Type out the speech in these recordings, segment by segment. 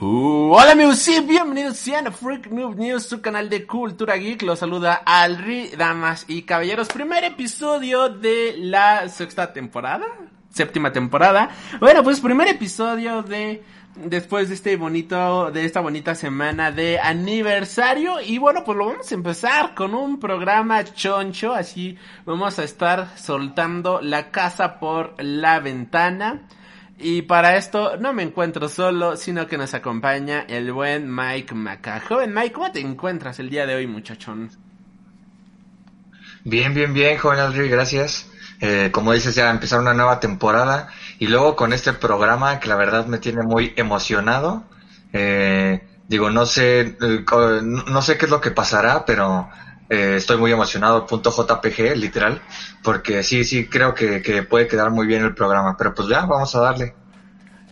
Uh, hola amigos, sí, bienvenidos a Freak Noob News, su canal de cultura geek. Los saluda Alri, damas y caballeros. Primer episodio de la sexta temporada, séptima temporada. Bueno, pues primer episodio de después de este bonito, de esta bonita semana de aniversario. Y bueno, pues lo vamos a empezar con un programa choncho. Así vamos a estar soltando la casa por la ventana. Y para esto no me encuentro solo, sino que nos acompaña el buen Mike Maca. Joven Mike, ¿cómo te encuentras el día de hoy, muchachón? Bien, bien, bien, joven Aldri, gracias. Eh, como dices, ya empezar una nueva temporada y luego con este programa que la verdad me tiene muy emocionado. Eh, digo, no sé, eh, no sé qué es lo que pasará, pero eh, estoy muy emocionado, punto JPG, literal, porque sí, sí, creo que, que puede quedar muy bien el programa, pero pues ya, vamos a darle.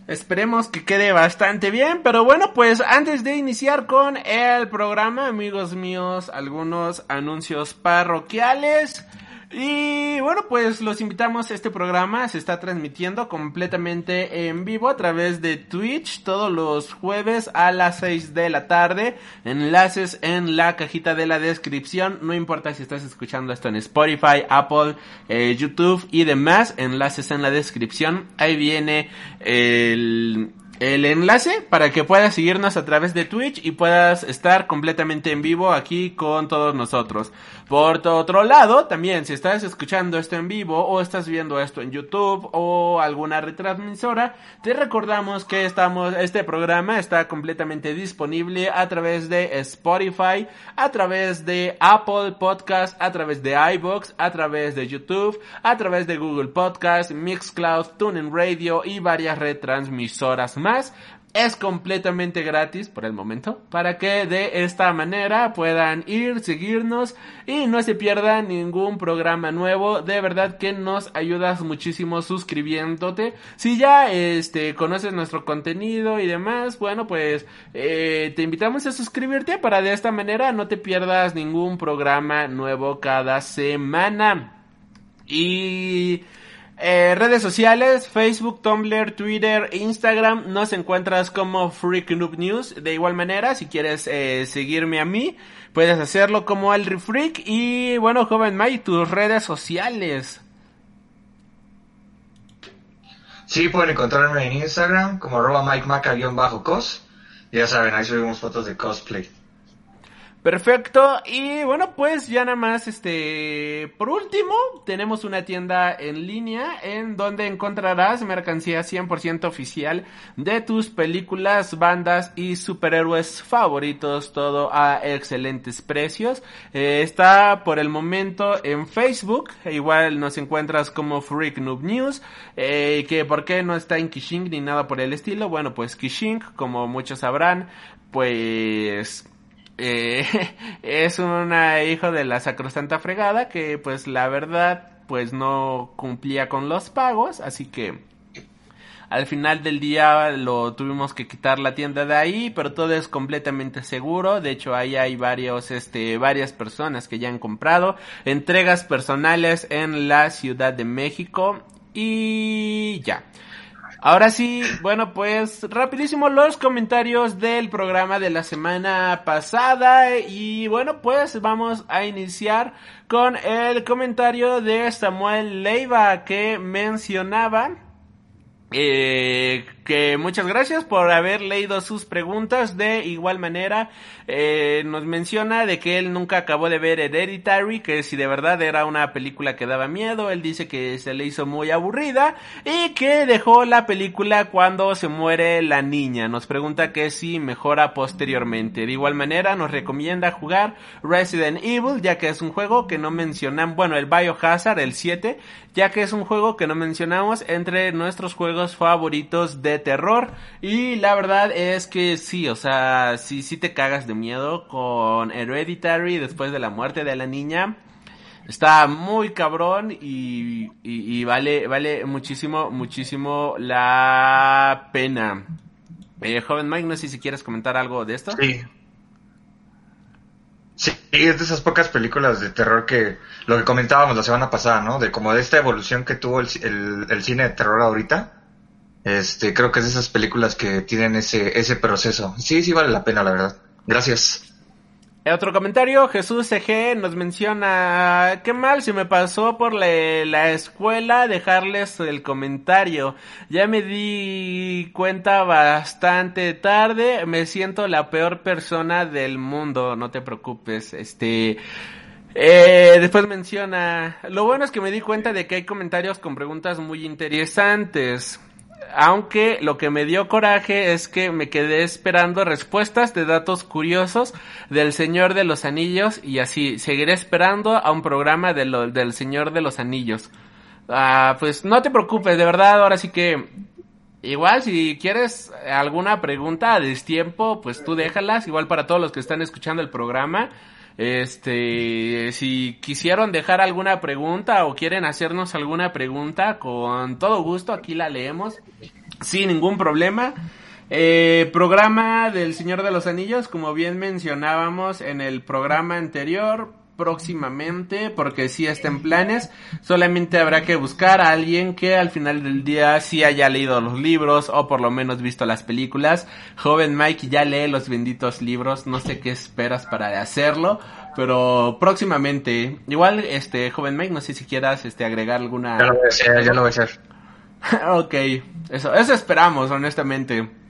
Esperemos que quede bastante bien, pero bueno, pues antes de iniciar con el programa, amigos míos, algunos anuncios parroquiales. Y bueno, pues los invitamos. Este programa se está transmitiendo completamente en vivo a través de Twitch todos los jueves a las 6 de la tarde. Enlaces en la cajita de la descripción. No importa si estás escuchando esto en Spotify, Apple, eh, YouTube y demás. Enlaces en la descripción. Ahí viene el el enlace para que puedas seguirnos a través de Twitch y puedas estar completamente en vivo aquí con todos nosotros. Por otro lado, también si estás escuchando esto en vivo o estás viendo esto en YouTube o alguna retransmisora, te recordamos que estamos este programa está completamente disponible a través de Spotify, a través de Apple Podcast, a través de iBox, a través de YouTube, a través de Google Podcast, Mixcloud, TuneIn Radio y varias retransmisoras más. Es completamente gratis por el momento para que de esta manera puedan ir, seguirnos y no se pierdan ningún programa nuevo. De verdad que nos ayudas muchísimo suscribiéndote. Si ya este conoces nuestro contenido y demás, bueno pues eh, te invitamos a suscribirte para de esta manera no te pierdas ningún programa nuevo cada semana. Y eh, redes sociales, Facebook, Tumblr, Twitter, Instagram, nos encuentras como Freak Noob News. De igual manera, si quieres eh, seguirme a mí, puedes hacerlo como el Freak. Y bueno, joven Mike, tus redes sociales. Sí, pueden encontrarme en Instagram como arroba MikeMaca-cos. Ya saben, ahí subimos fotos de cosplay. Perfecto, y bueno, pues ya nada más, este, por último, tenemos una tienda en línea en donde encontrarás mercancía 100% oficial de tus películas, bandas y superhéroes favoritos, todo a excelentes precios. Eh, está por el momento en Facebook, igual nos encuentras como Freak Noob News, eh, que por qué no está en Kishing ni nada por el estilo, bueno, pues Kishing, como muchos sabrán, pues eh, es una hijo de la sacrosanta fregada que pues la verdad pues no cumplía con los pagos, así que al final del día lo tuvimos que quitar la tienda de ahí, pero todo es completamente seguro. De hecho, ahí hay varios, este, varias personas que ya han comprado entregas personales en la Ciudad de México y ya. Ahora sí, bueno, pues rapidísimo los comentarios del programa de la semana pasada y bueno, pues vamos a iniciar con el comentario de Samuel Leiva que mencionaba eh, que muchas gracias por haber leído sus preguntas. De igual manera, eh, nos menciona de que él nunca acabó de ver Hereditary, que si de verdad era una película que daba miedo, él dice que se le hizo muy aburrida y que dejó la película cuando se muere la niña. Nos pregunta que si mejora posteriormente. De igual manera, nos recomienda jugar Resident Evil, ya que es un juego que no mencionan, bueno, el Biohazard, el 7, ya que es un juego que no mencionamos entre nuestros juegos favoritos de terror. Y la verdad es que sí, o sea, si, si te cagas de miedo con Hereditary después de la muerte de la niña. Está muy cabrón y, vale, vale muchísimo, muchísimo la pena. Eh, joven Mike, no sé si quieres comentar algo de esto. Sí. Sí, es de esas pocas películas de terror que lo que comentábamos la semana pasada, ¿no? De como de esta evolución que tuvo el, el cine de terror ahorita. Este, creo que es de esas películas que tienen ese, ese proceso. Sí, sí vale la pena, la verdad. Gracias. Otro comentario, Jesús CG nos menciona, qué mal si me pasó por la, la, escuela dejarles el comentario. Ya me di cuenta bastante tarde, me siento la peor persona del mundo, no te preocupes, este... Eh, después menciona, lo bueno es que me di cuenta de que hay comentarios con preguntas muy interesantes aunque lo que me dio coraje es que me quedé esperando respuestas de datos curiosos del Señor de los Anillos y así seguiré esperando a un programa del Señor de los Anillos. Ah, pues no te preocupes, de verdad, ahora sí que igual si quieres alguna pregunta a destiempo, pues tú déjalas, igual para todos los que están escuchando el programa. Este, si quisieron dejar alguna pregunta o quieren hacernos alguna pregunta, con todo gusto aquí la leemos, sin ningún problema. Eh, programa del Señor de los Anillos, como bien mencionábamos en el programa anterior, próximamente, porque si está en planes, solamente habrá que buscar a alguien que al final del día sí haya leído los libros o por lo menos visto las películas. Joven Mike ya lee los benditos libros, no sé qué esperas para hacerlo, pero próximamente, igual este joven Mike, no sé si quieras este agregar alguna Ya lo voy a hacer, ya lo voy a hacer. ok, eso, eso esperamos, honestamente.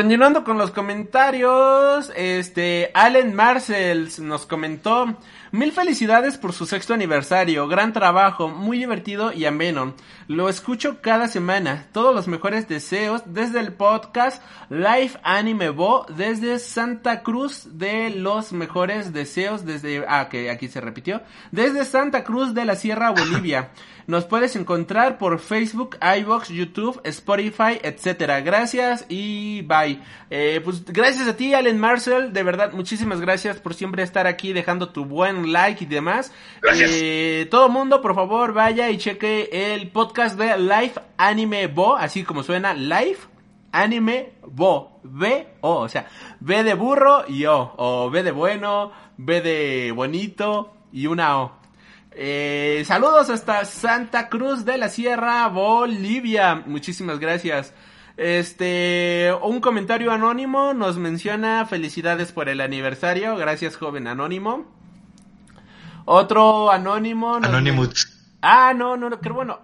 Continuando con los comentarios, este, Allen Marcel nos comentó, mil felicidades por su sexto aniversario, gran trabajo, muy divertido y ameno. Lo escucho cada semana, todos los mejores deseos desde el podcast Live Anime Bo, desde Santa Cruz de los mejores deseos desde, ah, que aquí se repitió, desde Santa Cruz de la Sierra Bolivia. Nos puedes encontrar por Facebook, iBox, YouTube, Spotify, etcétera. Gracias y bye. Eh, pues gracias a ti, Allen Marcel. De verdad, muchísimas gracias por siempre estar aquí dejando tu buen like y demás. Gracias. Eh, todo mundo, por favor, vaya y cheque el podcast de Live Anime Bo, así como suena Live Anime Bo, B O, o sea, B de burro y O, o B de bueno, B de bonito y una O. Eh, saludos hasta Santa Cruz de la Sierra, Bolivia. Muchísimas gracias. Este, un comentario anónimo nos menciona felicidades por el aniversario. Gracias, joven anónimo. Otro anónimo. Anonymous. Ah, no, no, no, creo bueno.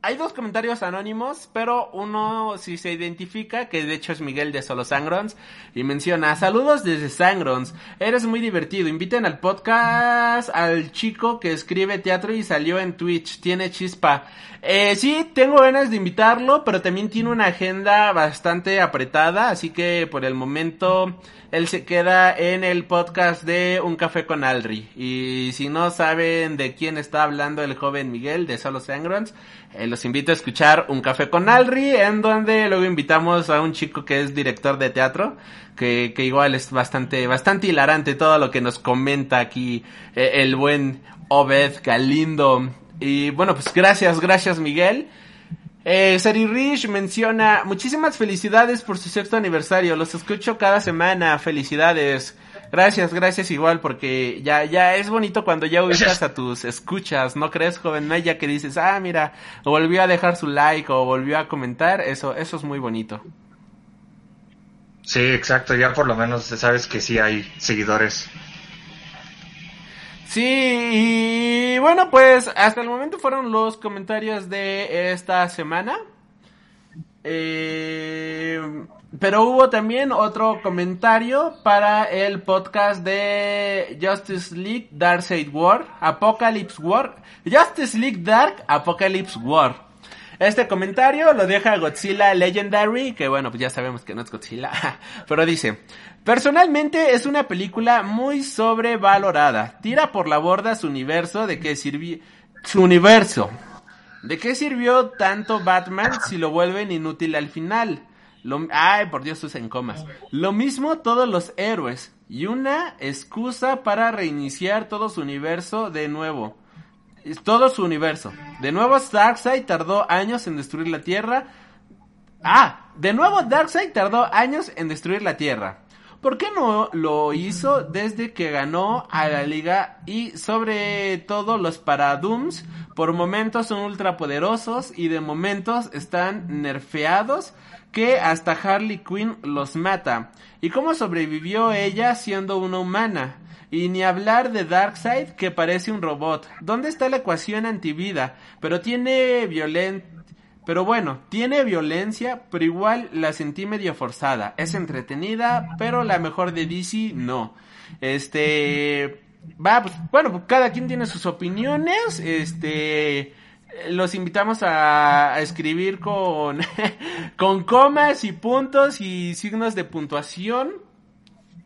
Hay dos comentarios anónimos, pero uno sí se identifica, que de hecho es Miguel de Solo Sangrons, y menciona, saludos desde Sangrons, eres muy divertido, inviten al podcast al chico que escribe teatro y salió en Twitch, tiene chispa. Eh, sí, tengo ganas de invitarlo, pero también tiene una agenda bastante apretada, así que por el momento él se queda en el podcast de Un Café con Alri. Y si no saben de quién está hablando el joven Miguel de Solo Sangrons, eh, los invito a escuchar Un Café con Alri, en donde luego invitamos a un chico que es director de teatro, que, que igual es bastante, bastante hilarante todo lo que nos comenta aquí eh, el buen Obed Galindo. Y bueno, pues gracias, gracias Miguel. Eh, Sari Rich menciona, muchísimas felicidades por su sexto aniversario, los escucho cada semana, felicidades. Gracias, gracias igual, porque ya, ya es bonito cuando ya ubicas a tus escuchas, ¿no crees, joven Maya, que dices, ah, mira, volvió a dejar su like o volvió a comentar, eso, eso es muy bonito. Sí, exacto, ya por lo menos sabes que sí hay seguidores. Sí, y bueno, pues hasta el momento fueron los comentarios de esta semana. Eh, pero hubo también otro comentario para el podcast de Justice League Dark Side War, Apocalypse War, Justice League Dark Apocalypse War. Este comentario lo deja Godzilla Legendary, que bueno, pues ya sabemos que no es Godzilla, pero dice, personalmente es una película muy sobrevalorada, tira por la borda su universo de que sirvió, su universo, ¿de qué sirvió tanto Batman si lo vuelven inútil al final? Ay, por Dios, usen comas. Lo mismo todos los héroes. Y una excusa para reiniciar todo su universo de nuevo. Todo su universo. De nuevo, Darkseid tardó años en destruir la Tierra. Ah, de nuevo Darkseid tardó años en destruir la Tierra. ¿Por qué no lo hizo desde que ganó a la liga y sobre todo los Paradooms por momentos son ultrapoderosos y de momentos están nerfeados que hasta Harley Quinn los mata? ¿Y cómo sobrevivió ella siendo una humana? Y ni hablar de Darkseid que parece un robot. ¿Dónde está la ecuación antivida? Pero tiene violencia pero bueno, tiene violencia, pero igual la sentí medio forzada. Es entretenida, pero la mejor de DC no. Este, va, pues, bueno, pues, cada quien tiene sus opiniones. Este, los invitamos a, a escribir con, con comas y puntos y signos de puntuación.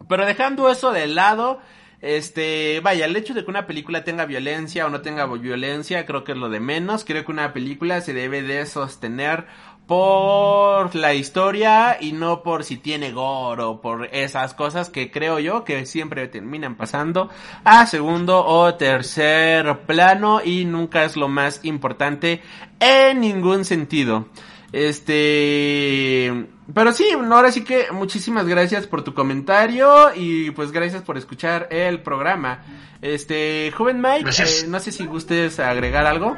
Pero dejando eso de lado, este, vaya, el hecho de que una película tenga violencia o no tenga violencia, creo que es lo de menos. Creo que una película se debe de sostener por la historia y no por si tiene gore o por esas cosas que creo yo que siempre terminan pasando a segundo o tercer plano y nunca es lo más importante en ningún sentido. Este, pero sí, ahora sí que muchísimas gracias por tu comentario y pues gracias por escuchar el programa. Este, joven Mike, eh, no sé si gustes agregar algo.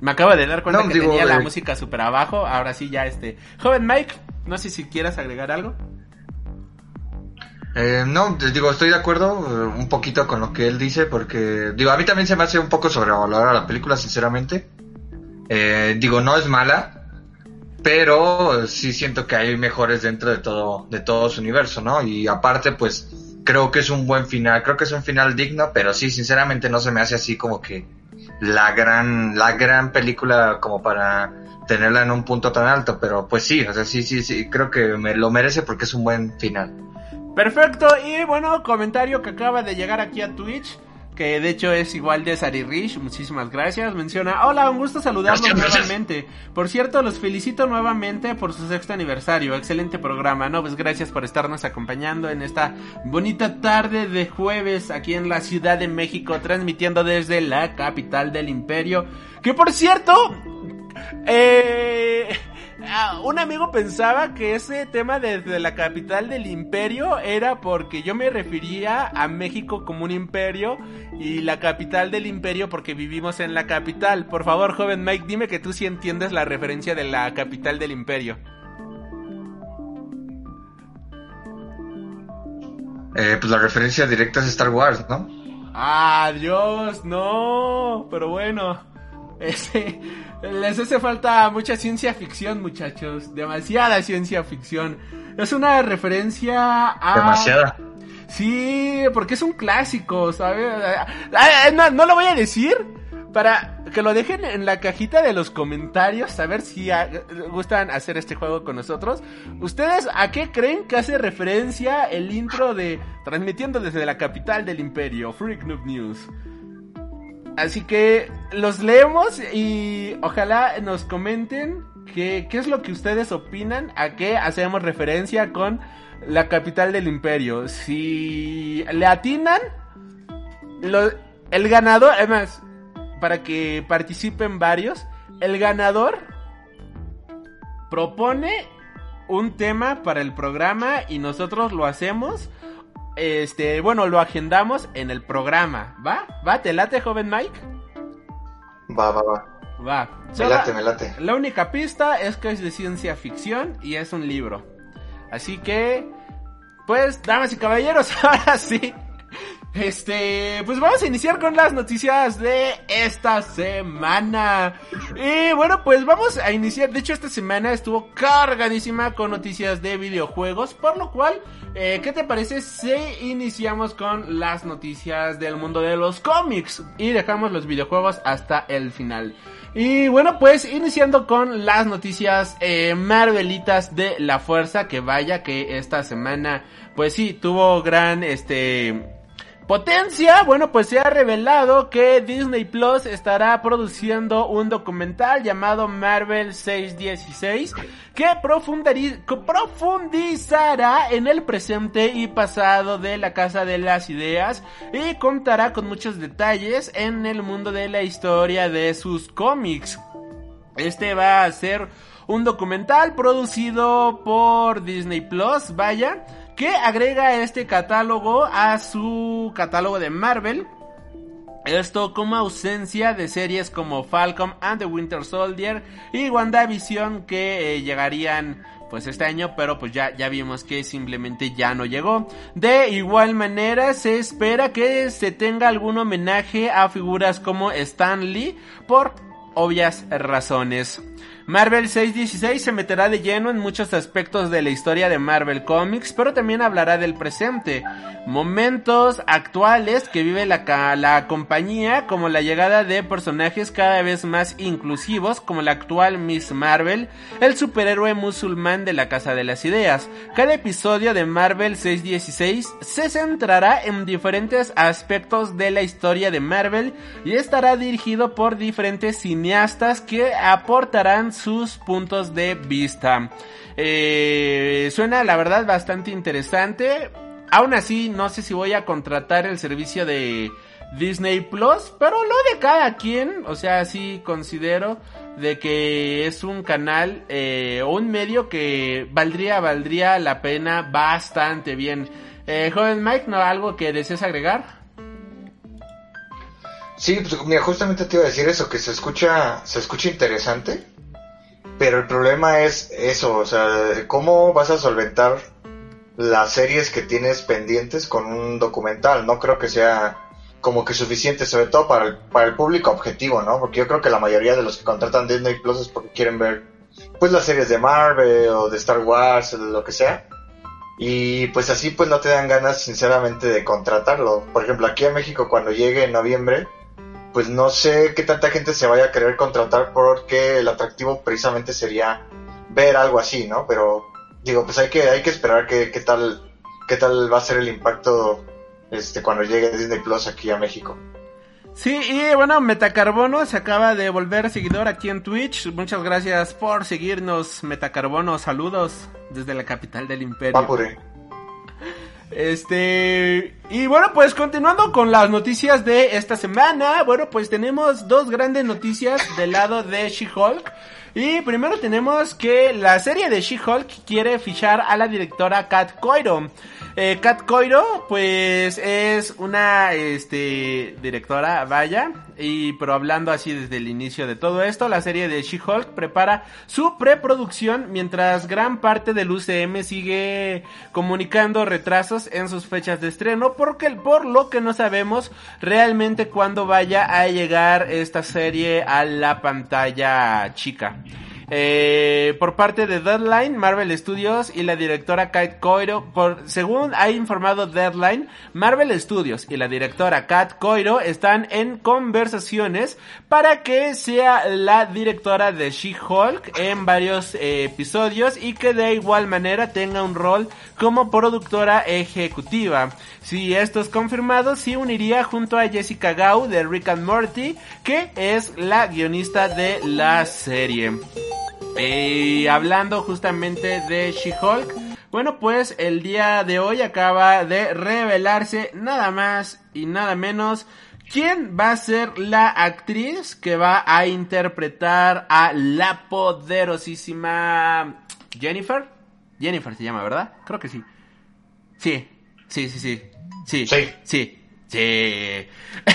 Me acabo de dar cuenta que tenía la eh, música súper abajo, ahora sí ya este. Joven Mike, no sé si quieras agregar algo. Eh, no, digo, estoy de acuerdo un poquito con lo que él dice porque, digo, a mí también se me hace un poco sobrevalorar la película, sinceramente. digo, no es mala, pero sí siento que hay mejores dentro de todo, de todo su universo, ¿no? Y aparte, pues, creo que es un buen final, creo que es un final digno, pero sí, sinceramente no se me hace así como que la gran, la gran película como para tenerla en un punto tan alto, pero pues sí, o sea, sí, sí, sí, creo que me lo merece porque es un buen final. Perfecto, y bueno, comentario que acaba de llegar aquí a Twitch que de hecho es igual de Sari Rich, muchísimas gracias, menciona, hola, un gusto saludarlos nuevamente. Por cierto, los felicito nuevamente por su sexto aniversario, excelente programa, ¿no? Pues gracias por estarnos acompañando en esta bonita tarde de jueves aquí en la Ciudad de México, transmitiendo desde la capital del imperio, que por cierto, eh Ah, un amigo pensaba que ese tema desde la capital del imperio era porque yo me refería a México como un imperio y la capital del imperio porque vivimos en la capital. Por favor, joven Mike, dime que tú sí entiendes la referencia de la capital del imperio. Eh, pues la referencia directa es Star Wars, ¿no? Ah, Dios, no. Pero bueno, ese les hace falta mucha ciencia ficción, muchachos. Demasiada ciencia ficción. Es una referencia a... Demasiada. Sí, porque es un clásico, ¿sabes? No, no, lo voy a decir para que lo dejen en la cajita de los comentarios, a ver si gustan hacer este juego con nosotros. ¿Ustedes a qué creen que hace referencia el intro de Transmitiendo desde la capital del imperio, Freak Noob News? Así que los leemos y ojalá nos comenten qué, qué es lo que ustedes opinan, a qué hacemos referencia con la capital del imperio. Si le atinan, el ganador, además, para que participen varios, el ganador propone un tema para el programa y nosotros lo hacemos este, bueno, lo agendamos en el programa. ¿Va? ¿Va? ¿Te late, joven Mike? Va, va, va. Va. Me late, me late. La única pista es que es de ciencia ficción y es un libro. Así que, pues, damas y caballeros, ahora sí. Este, pues vamos a iniciar con las noticias de esta semana. Y bueno, pues vamos a iniciar. De hecho, esta semana estuvo cargadísima con noticias de videojuegos. Por lo cual, eh, ¿qué te parece si iniciamos con las noticias del mundo de los cómics? Y dejamos los videojuegos hasta el final. Y bueno, pues iniciando con las noticias eh, Marvelitas de la Fuerza. Que vaya que esta semana, pues sí, tuvo gran, este Potencia, bueno, pues se ha revelado que Disney Plus estará produciendo un documental llamado Marvel 616 que profundizará en el presente y pasado de la Casa de las Ideas y contará con muchos detalles en el mundo de la historia de sus cómics. Este va a ser un documental producido por Disney Plus, vaya que agrega este catálogo a su catálogo de Marvel. Esto como ausencia de series como Falcon and the Winter Soldier y WandaVision que eh, llegarían pues este año, pero pues ya, ya vimos que simplemente ya no llegó. De igual manera se espera que se tenga algún homenaje a figuras como Stan Lee por obvias razones. Marvel 616 se meterá de lleno en muchos aspectos de la historia de Marvel Comics, pero también hablará del presente, momentos actuales que vive la, la compañía, como la llegada de personajes cada vez más inclusivos, como la actual Miss Marvel, el superhéroe musulmán de la Casa de las Ideas. Cada episodio de Marvel 616 se centrará en diferentes aspectos de la historia de Marvel y estará dirigido por diferentes cineastas que aportarán sus puntos de vista. Eh, suena la verdad bastante interesante. Aún así, no sé si voy a contratar el servicio de Disney Plus, pero lo de cada quien, o sea, sí considero de que es un canal eh, o un medio que valdría, valdría la pena bastante bien. Eh, joven Mike, ¿no algo que desees agregar? Sí, pues mira, justamente te iba a decir eso, que se escucha, se escucha interesante. Pero el problema es eso, o sea, ¿cómo vas a solventar las series que tienes pendientes con un documental? No creo que sea como que suficiente, sobre todo para el, público objetivo, ¿no? Porque yo creo que la mayoría de los que contratan Disney Plus es porque quieren ver, pues, las series de Marvel o de Star Wars o de lo que sea. Y pues así pues no te dan ganas sinceramente de contratarlo. Por ejemplo, aquí en México cuando llegue en noviembre, pues no sé qué tanta gente se vaya a querer contratar porque el atractivo precisamente sería ver algo así, ¿no? Pero digo, pues hay que, hay que esperar qué, qué tal, qué tal va a ser el impacto este cuando llegue Disney Plus aquí a México. Sí, y bueno, Metacarbono se acaba de volver seguidor aquí en Twitch. Muchas gracias por seguirnos, Metacarbono. Saludos desde la capital del imperio. Este, y bueno, pues continuando con las noticias de esta semana, bueno, pues tenemos dos grandes noticias del lado de She-Hulk. Y primero tenemos que la serie de She-Hulk quiere fichar a la directora Kat Coiro. Eh, Kat Coiro, pues es una este, directora, vaya, y pero hablando así desde el inicio de todo esto, la serie de She-Hulk prepara su preproducción mientras gran parte del UCM sigue comunicando retrasos en sus fechas de estreno, porque por lo que no sabemos realmente cuándo vaya a llegar esta serie a la pantalla chica. Eh, por parte de Deadline, Marvel Studios y la directora Kate Coiro, por, según ha informado Deadline, Marvel Studios y la directora Kate Coiro están en conversaciones para que sea la directora de She-Hulk en varios eh, episodios y que de igual manera tenga un rol como productora ejecutiva. Si esto es confirmado, sí uniría junto a Jessica Gao de Rick and Morty, que es la guionista de la serie. Y hablando justamente de She-Hulk, bueno, pues el día de hoy acaba de revelarse nada más y nada menos quién va a ser la actriz que va a interpretar a la poderosísima Jennifer. Jennifer se llama, ¿verdad? Creo que sí. Sí, sí, sí, sí. Sí, sí. sí. Sí.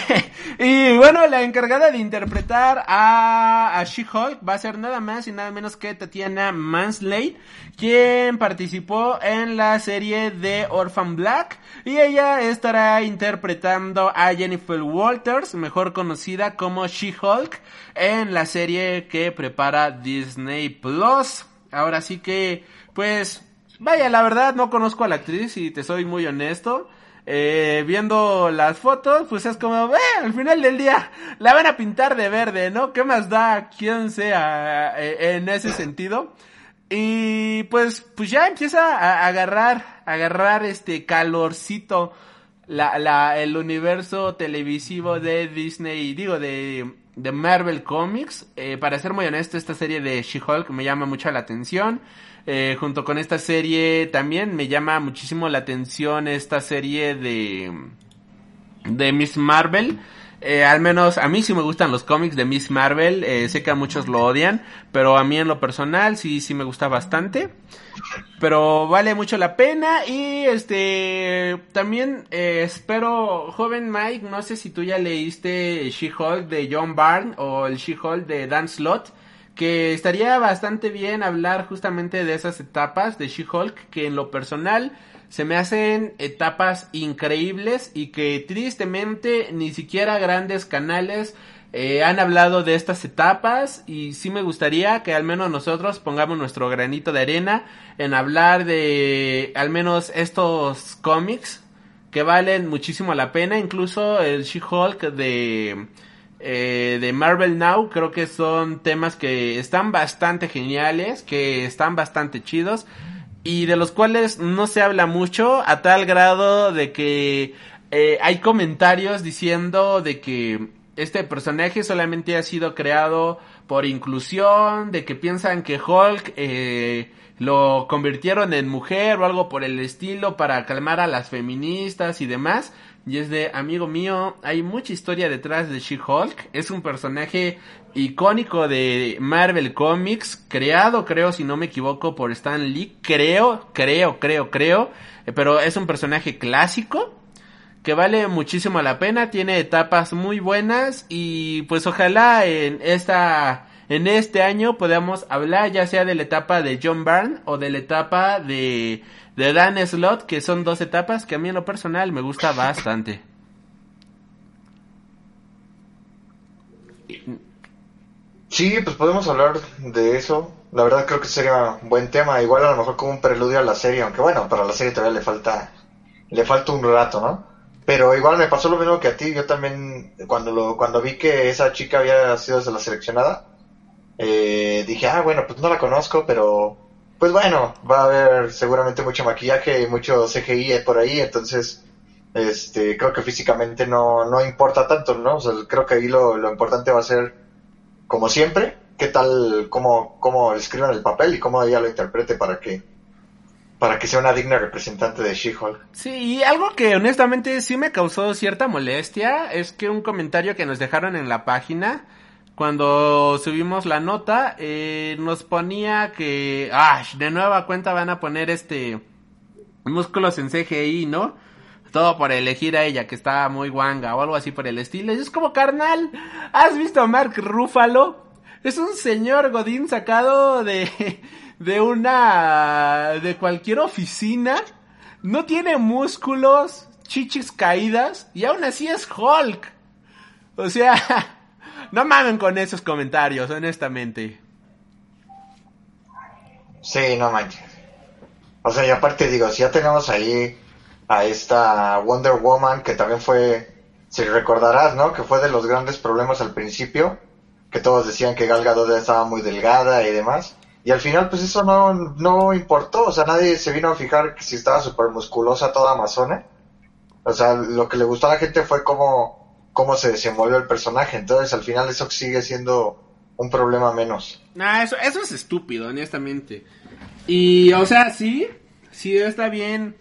y bueno, la encargada de interpretar a, She-Hulk va a ser nada más y nada menos que Tatiana Mansley, quien participó en la serie de Orphan Black y ella estará interpretando a Jennifer Walters, mejor conocida como She-Hulk, en la serie que prepara Disney Plus. Ahora sí que, pues, vaya, la verdad no conozco a la actriz y te soy muy honesto eh, viendo las fotos, pues es como, eh, al final del día la van a pintar de verde, ¿no? ¿Qué más da quien sea eh, en ese sentido? Y pues, pues ya empieza a agarrar, agarrar este calorcito la, la, el universo televisivo de Disney, digo, de, de Marvel Comics. Eh, para ser muy honesto, esta serie de She-Hulk me llama mucho la atención. Eh, junto con esta serie también me llama muchísimo la atención esta serie de, de Miss Marvel. Eh, al menos a mí sí me gustan los cómics de Miss Marvel. Eh, sé que a muchos lo odian, pero a mí en lo personal sí, sí me gusta bastante. Pero vale mucho la pena y este también eh, espero, joven Mike, no sé si tú ya leíste She-Hulk de John Byrne o el She-Hulk de Dan Slott que estaría bastante bien hablar justamente de esas etapas de She-Hulk que en lo personal se me hacen etapas increíbles y que tristemente ni siquiera grandes canales eh, han hablado de estas etapas. Y sí me gustaría que al menos nosotros pongamos nuestro granito de arena en hablar de al menos estos cómics que valen muchísimo la pena, incluso el She-Hulk de eh, de Marvel Now creo que son temas que están bastante geniales, que están bastante chidos y de los cuales no se habla mucho a tal grado de que eh, hay comentarios diciendo de que este personaje solamente ha sido creado por inclusión, de que piensan que Hulk eh, lo convirtieron en mujer o algo por el estilo para calmar a las feministas y demás. Y es de, amigo mío, hay mucha historia detrás de She-Hulk. Es un personaje icónico de Marvel Comics, creado, creo, si no me equivoco, por Stan Lee. Creo, creo, creo, creo. Eh, pero es un personaje clásico que vale muchísimo la pena. Tiene etapas muy buenas y pues ojalá en esta en este año podamos hablar ya sea de la etapa de John Byrne o de la etapa de de Dan Slot, que son dos etapas que a mí en lo personal me gusta bastante. Sí, pues podemos hablar de eso. La verdad creo que sería un buen tema, igual a lo mejor como un preludio a la serie, aunque bueno, para la serie todavía le falta le falta un rato, ¿no? Pero igual me pasó lo mismo que a ti, yo también cuando lo cuando vi que esa chica había sido la seleccionada, eh, dije, ah, bueno, pues no la conozco, pero pues bueno, va a haber seguramente mucho maquillaje y mucho CGI por ahí, entonces este creo que físicamente no, no importa tanto, ¿no? O sea, creo que ahí lo, lo importante va a ser, como siempre, qué tal, cómo, cómo escriban el papel y cómo ella lo interprete para que para que sea una digna representante de She-Hulk. Sí, y algo que honestamente sí me causó cierta molestia es que un comentario que nos dejaron en la página cuando subimos la nota, eh, nos ponía que, ah, de nueva cuenta van a poner este músculos en CGI, ¿no? Todo por elegir a ella, que está muy guanga o algo así por el estilo. Es como, carnal, ¿has visto a Mark Ruffalo? Es un señor Godín sacado de, de una, de cualquier oficina. No tiene músculos, chichis caídas y aún así es Hulk. O sea, no mamen con esos comentarios, honestamente. Sí, no manches. O sea, y aparte digo, si ya tenemos ahí a esta Wonder Woman, que también fue, si recordarás, ¿no? Que fue de los grandes problemas al principio, que todos decían que Gal Gadot estaba muy delgada y demás. Y al final, pues eso no, no importó, o sea, nadie se vino a fijar que si estaba súper musculosa toda amazona. O sea, lo que le gustó a la gente fue como cómo se desenvolvió el personaje. Entonces, al final, eso sigue siendo un problema menos. Nah, eso, eso es estúpido, honestamente. Y, o sea, sí, sí está bien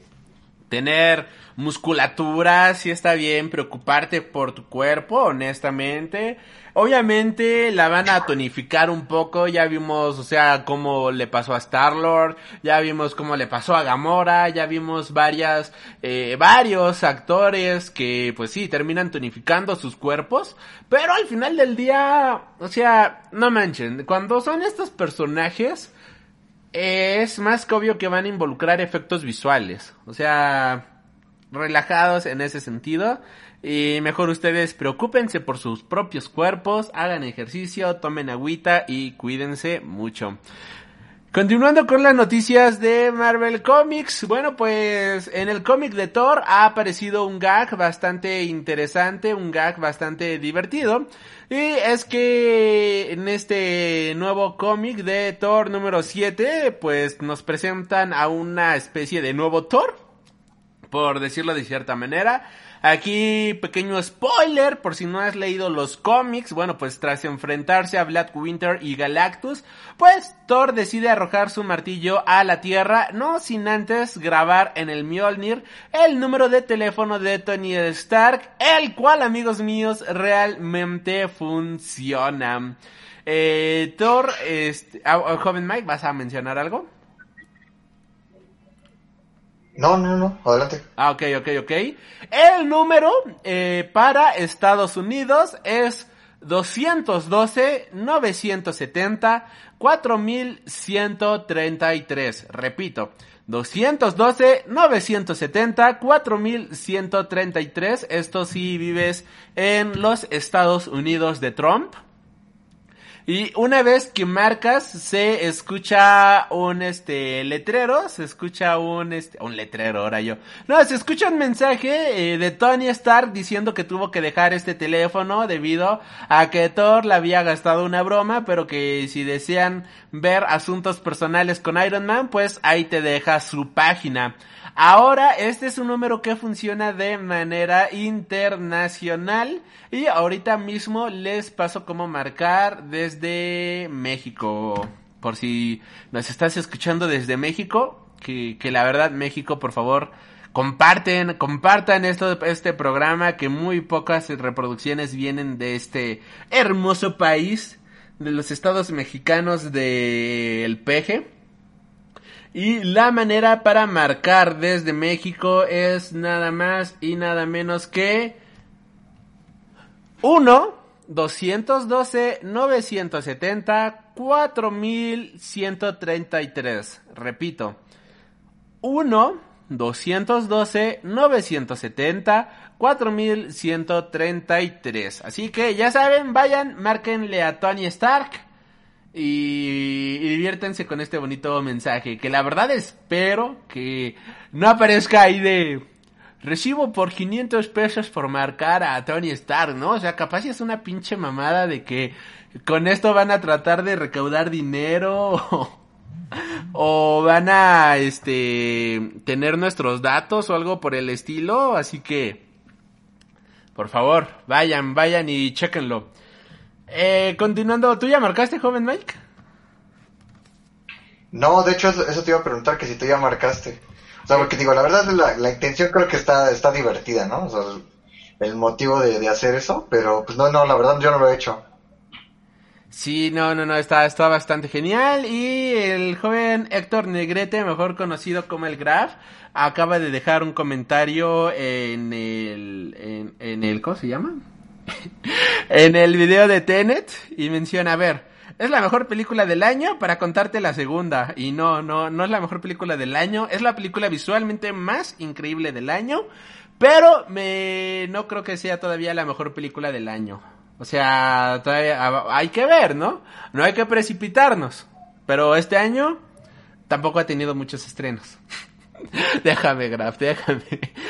tener musculatura, sí está bien preocuparte por tu cuerpo, honestamente. Obviamente la van a tonificar un poco, ya vimos, o sea, cómo le pasó a Star-Lord, ya vimos cómo le pasó a Gamora, ya vimos varias, eh, varios actores que, pues sí, terminan tonificando sus cuerpos, pero al final del día, o sea, no manchen, cuando son estos personajes, es más que obvio que van a involucrar efectos visuales, o sea, relajados en ese sentido. Y mejor ustedes preocúpense por sus propios cuerpos, hagan ejercicio, tomen agüita y cuídense mucho. Continuando con las noticias de Marvel Comics, bueno pues en el cómic de Thor ha aparecido un gag bastante interesante, un gag bastante divertido. Y es que en este nuevo cómic de Thor número 7 pues nos presentan a una especie de nuevo Thor por decirlo de cierta manera. Aquí, pequeño spoiler, por si no has leído los cómics, bueno, pues tras enfrentarse a Black Winter y Galactus, pues Thor decide arrojar su martillo a la Tierra, no sin antes grabar en el Mjolnir el número de teléfono de Tony Stark, el cual, amigos míos, realmente funciona. Eh, Thor, este, ah, ah, joven Mike, ¿vas a mencionar algo? No, no, no, adelante. Ah, ok, ok, ok. El número eh, para Estados Unidos es 212-970-4133. Repito, 212-970-4133. Esto si vives en los Estados Unidos de Trump. Y una vez que marcas, se escucha un este letrero, se escucha un este un letrero ahora yo. No, se escucha un mensaje eh, de Tony Stark diciendo que tuvo que dejar este teléfono debido a que Thor le había gastado una broma, pero que si desean ver asuntos personales con Iron Man, pues ahí te deja su página. Ahora, este es un número que funciona de manera internacional y ahorita mismo les paso cómo marcar desde México. Por si nos estás escuchando desde México, que, que la verdad México, por favor, comparten, compartan esto, este programa, que muy pocas reproducciones vienen de este hermoso país, de los estados mexicanos del peje. Y la manera para marcar desde México es nada más y nada menos que 1 212 970 4133. Repito. 1 212 970 4133. Así que ya saben, vayan, márquenle a Tony Stark y, diviértanse con este bonito mensaje. Que la verdad espero que no aparezca ahí de recibo por 500 pesos por marcar a Tony Stark, ¿no? O sea, capaz es una pinche mamada de que con esto van a tratar de recaudar dinero o, o van a este tener nuestros datos o algo por el estilo, así que por favor, vayan, vayan y chequenlo. Eh, continuando, ¿tú ya marcaste, joven Mike? No, de hecho, eso, te iba a preguntar que si tú ya marcaste. O sea, porque digo, la verdad, la, la intención creo que está, está divertida, ¿no? O sea, el motivo de, hacer eso, pero pues no, no, la verdad yo no lo he hecho. Sí, no, no, no, está, está bastante genial. Y el joven Héctor Negrete, mejor conocido como el Graf, acaba de dejar un comentario en el, en, en el, ¿cómo se llama? En el video de Tenet y menciona, a ver, es la mejor película del año para contarte la segunda. Y no, no, no es la mejor película del año, es la película visualmente más increíble del año, pero me no creo que sea todavía la mejor película del año. O sea, todavía hay que ver, ¿no? No hay que precipitarnos. Pero este año tampoco ha tenido muchos estrenos. déjame, Graf, déjame.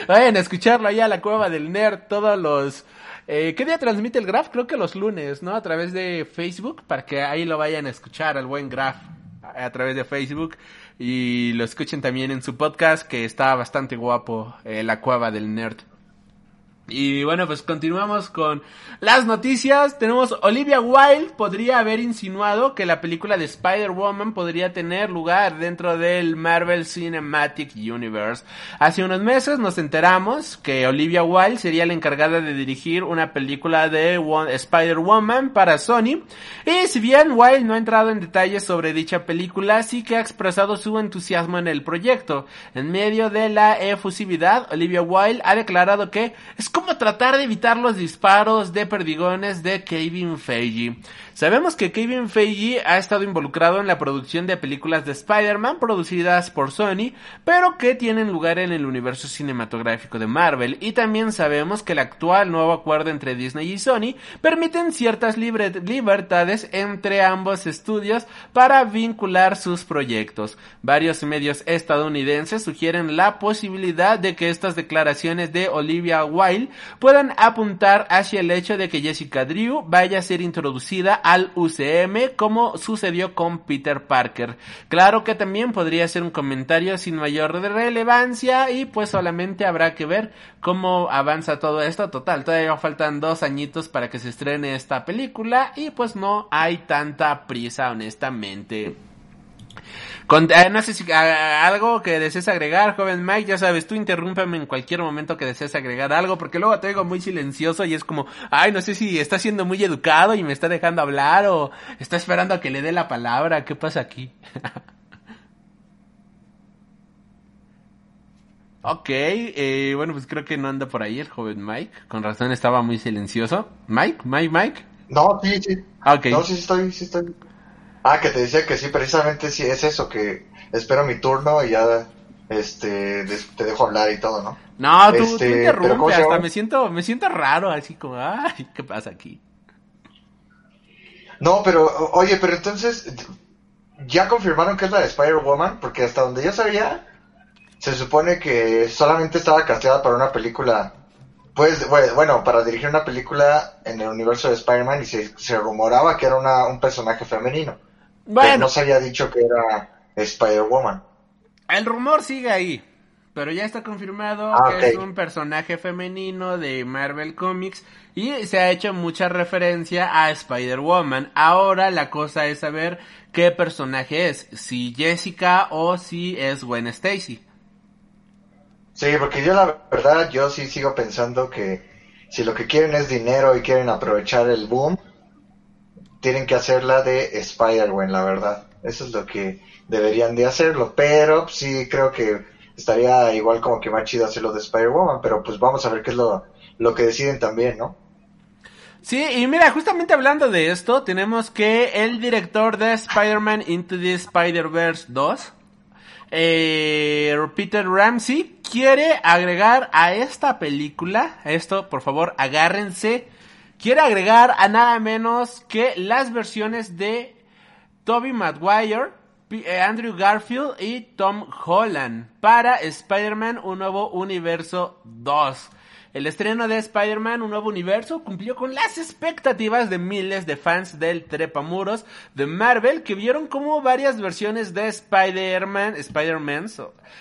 Vayan a escucharlo allá a la cueva del nerd todos los eh, ¿Qué día transmite el Graf? Creo que los lunes, ¿no? A través de Facebook, para que ahí lo vayan a escuchar al buen Graf a través de Facebook y lo escuchen también en su podcast que está bastante guapo, eh, La Cueva del Nerd. Y bueno, pues continuamos con las noticias. Tenemos Olivia Wilde podría haber insinuado que la película de Spider-Woman podría tener lugar dentro del Marvel Cinematic Universe. Hace unos meses nos enteramos que Olivia Wilde sería la encargada de dirigir una película de Spider-Woman para Sony. Y si bien Wilde no ha entrado en detalles sobre dicha película, sí que ha expresado su entusiasmo en el proyecto. En medio de la efusividad, Olivia Wilde ha declarado que tratar de evitar los disparos de perdigones de Kevin Feige. Sabemos que Kevin Feige ha estado involucrado en la producción de películas de Spider-Man producidas por Sony, pero que tienen lugar en el universo cinematográfico de Marvel, y también sabemos que el actual nuevo acuerdo entre Disney y Sony permiten ciertas libertades entre ambos estudios para vincular sus proyectos. Varios medios estadounidenses sugieren la posibilidad de que estas declaraciones de Olivia Wilde puedan apuntar hacia el hecho de que Jessica Drew vaya a ser introducida al UCM como sucedió con Peter Parker. Claro que también podría ser un comentario sin mayor relevancia y pues solamente habrá que ver cómo avanza todo esto. Total, todavía faltan dos añitos para que se estrene esta película y pues no hay tanta prisa honestamente. Eh, no sé si algo que desees agregar, joven Mike, ya sabes, tú interrúmpeme en cualquier momento que desees agregar algo, porque luego te digo muy silencioso y es como, ay, no sé si está siendo muy educado y me está dejando hablar o está esperando a que le dé la palabra, ¿qué pasa aquí? ok, eh, bueno, pues creo que no anda por ahí el joven Mike, con razón estaba muy silencioso. Mike, Mike, Mike. No, sí, sí. Okay. No, sí estoy, sí estoy. Ah, que te decía que sí, precisamente sí es eso, que espero mi turno y ya este te dejo hablar y todo, ¿no? No, tú, Este, tú interrumpes, pero ¿cómo se hasta me siento, me siento raro, así como, ay, ¿qué pasa aquí? No, pero oye, pero entonces ya confirmaron que es la de Spider-Woman, porque hasta donde yo sabía se supone que solamente estaba casteada para una película, pues bue- bueno, para dirigir una película en el universo de Spider-Man y se, se rumoraba que era una, un personaje femenino. Pero Bueno, no se había dicho que era Spider-Woman. el rumor sigue ahí, pero ya está confirmado Ah, que es un personaje femenino de Marvel Comics y se ha hecho mucha referencia a Spider-Woman. Ahora la cosa es saber qué personaje es, si Jessica o si es Gwen Stacy. Sí, porque yo la verdad, yo sí sigo pensando que si lo que quieren es dinero y quieren aprovechar el boom, tienen que hacerla de Spider-Man, la verdad. Eso es lo que deberían de hacerlo, pero sí creo que estaría igual como que más chido hacerlo de Spider-Woman, pero pues vamos a ver qué es lo, lo que deciden también, ¿no? Sí, y mira, justamente hablando de esto, tenemos que el director de Spider-Man Into the Spider-Verse 2, eh, Peter Ramsey, quiere agregar a esta película, a esto por favor agárrense, quiere agregar a nada menos que las versiones de Tobey Maguire, eh, Andrew Garfield y Tom Holland para Spider-Man Un Nuevo Universo 2. El estreno de Spider-Man Un Nuevo Universo cumplió con las expectativas de miles de fans del trepamuros de Marvel que vieron como varias versiones de Spider-Man, Spider-Man,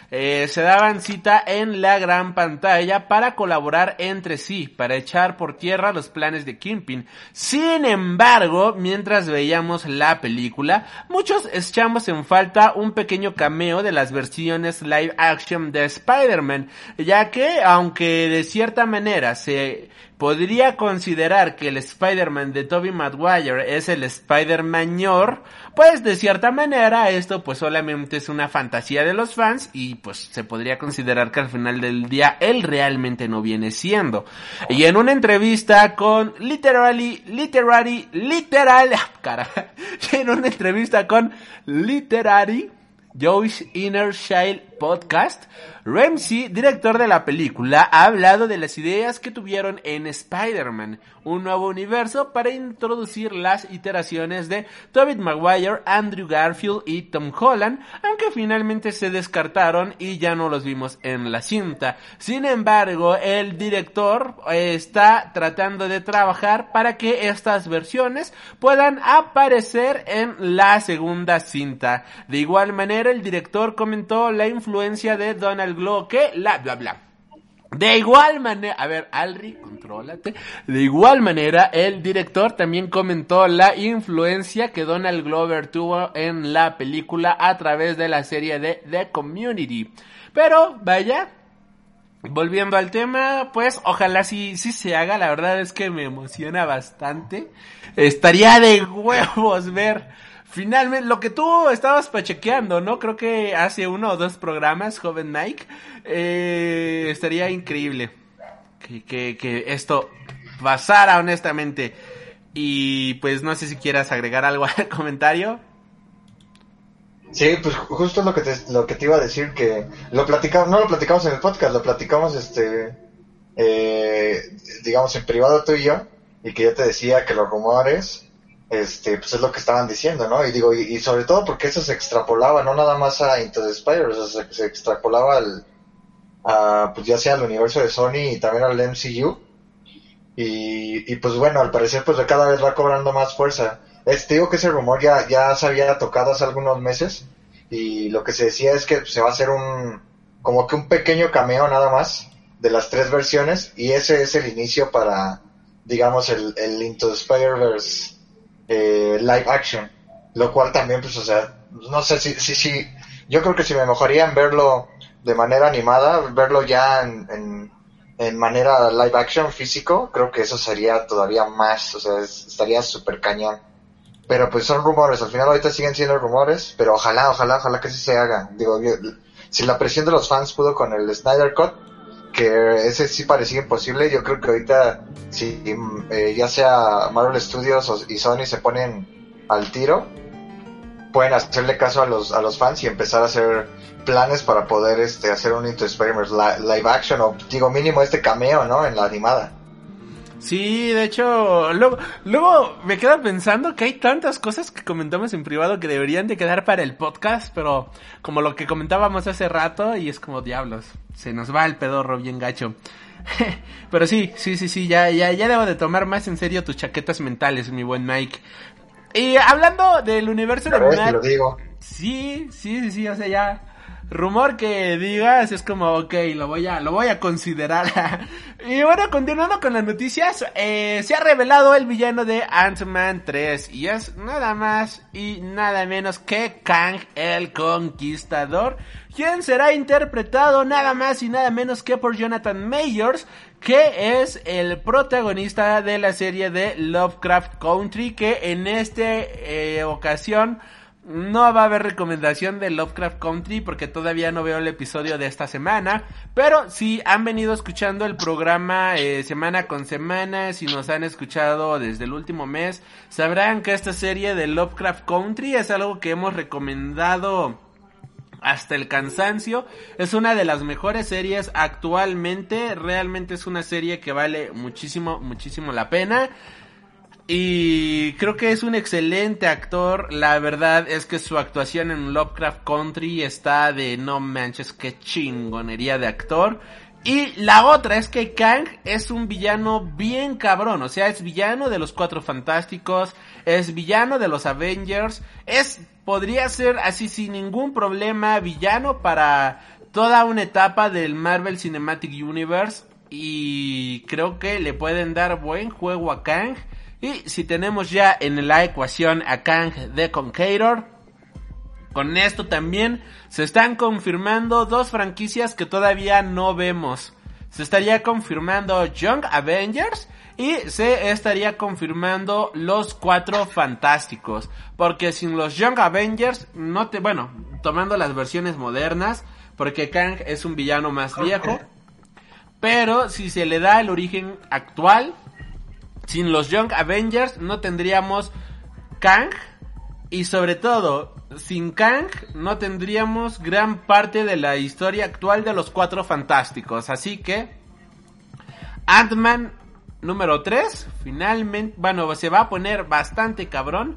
eh, se daban cita en la gran pantalla para colaborar entre sí, para echar por tierra los planes de Kingpin. Sin embargo, mientras veíamos la película, muchos echamos en falta un pequeño cameo de las versiones live action de Spider-Man, ya que, aunque de cierta manera se podría considerar que el Spider-Man de Tobey Maguire es el Spider-Man ñor, pues de cierta manera esto pues solamente es una fantasía de los fans y pues se podría considerar que al final del día él realmente no viene siendo. Y en una entrevista con Literally, Literary, Literal, cara, en una entrevista con Literary, Joyce Inner Podcast, Ramsey, director de la película, ha hablado de las ideas que tuvieron en Spider-Man, un nuevo universo para introducir las iteraciones de Tobey Maguire, Andrew Garfield y Tom Holland, aunque finalmente se descartaron y ya no los vimos en la cinta. Sin embargo, el director está tratando de trabajar para que estas versiones puedan aparecer en la segunda cinta. De igual manera, el director comentó la influencia de Donald Glover, que la bla bla. De igual manera, a ver, Alri, contrólate. De igual manera, el director también comentó la influencia que Donald Glover tuvo en la película a través de la serie de The Community. Pero, vaya, volviendo al tema, pues ojalá sí, sí se haga. La verdad es que me emociona bastante. Estaría de huevos ver Finalmente, lo que tú estabas pachequeando, ¿no? Creo que hace uno o dos programas, joven Mike, eh, estaría increíble que, que, que esto pasara honestamente. Y pues no sé si quieras agregar algo al comentario. Sí, pues ju- justo lo que te, lo que te iba a decir que lo platicamos, no lo platicamos en el podcast, lo platicamos este eh, digamos en privado tú y yo, y que yo te decía que los rumores este pues es lo que estaban diciendo, ¿no? Y digo, y, y sobre todo porque eso se extrapolaba no nada más a Into the Spider, o se, extrapolaba al a, pues ya sea al universo de Sony y también al MCU. Y, y pues bueno, al parecer pues cada vez va cobrando más fuerza. Es, digo que ese rumor ya, ya se había tocado hace algunos meses y lo que se decía es que se va a hacer un, como que un pequeño cameo nada más de las tres versiones y ese es el inicio para, digamos, el, el Into the Spider-Verse eh, live action. Lo cual también, pues, o sea, no sé si, si, si, yo creo que si me mojaría en verlo de manera animada, verlo ya en, en, en manera live action físico, creo que eso sería todavía más, o sea, estaría súper cañón. Pero pues son rumores, al final ahorita siguen siendo rumores, pero ojalá, ojalá, ojalá que sí se haga. Digo, si la presión de los fans pudo con el Snyder Cut, que ese sí parecía imposible, yo creo que ahorita si eh, ya sea Marvel Studios y Sony se ponen al tiro, pueden hacerle caso a los a los fans y empezar a hacer planes para poder este hacer un Into Spider-Man live action o digo mínimo este cameo, ¿no? En la animada. Sí, de hecho, luego, luego me quedo pensando que hay tantas cosas que comentamos en privado que deberían de quedar para el podcast, pero como lo que comentábamos hace rato y es como diablos, se nos va el pedorro bien gacho. pero sí, sí, sí, sí, ya, ya, ya debo de tomar más en serio tus chaquetas mentales, mi buen Mike. Y hablando del universo de Marvel, Sí, sí, sí, sí, o sea, ya rumor que digas es como, ok, lo voy a, lo voy a considerar. y bueno, continuando con las noticias, eh, se ha revelado el villano de Ant-Man 3 y es nada más y nada menos que Kang el Conquistador, quien será interpretado nada más y nada menos que por Jonathan Mayors, que es el protagonista de la serie de Lovecraft Country, que en esta eh, ocasión no va a haber recomendación de Lovecraft Country porque todavía no veo el episodio de esta semana. Pero si han venido escuchando el programa eh, semana con semana, si nos han escuchado desde el último mes, sabrán que esta serie de Lovecraft Country es algo que hemos recomendado hasta el cansancio. Es una de las mejores series actualmente. Realmente es una serie que vale muchísimo, muchísimo la pena. Y creo que es un excelente actor. La verdad es que su actuación en Lovecraft Country está de no manches, qué chingonería de actor. Y la otra es que Kang es un villano bien cabrón. O sea, es villano de los Cuatro Fantásticos. Es villano de los Avengers. Es, podría ser así sin ningún problema, villano para toda una etapa del Marvel Cinematic Universe. Y creo que le pueden dar buen juego a Kang. Y si tenemos ya en la ecuación a Kang the Conqueror, con esto también se están confirmando dos franquicias que todavía no vemos. Se estaría confirmando Young Avengers y se estaría confirmando los cuatro fantásticos. Porque sin los Young Avengers, no te, bueno, tomando las versiones modernas, porque Kang es un villano más viejo. Pero si se le da el origen actual, sin los Young Avengers no tendríamos Kang. Y sobre todo, sin Kang no tendríamos gran parte de la historia actual de los Cuatro Fantásticos. Así que Ant-Man número 3, finalmente, bueno, se va a poner bastante cabrón.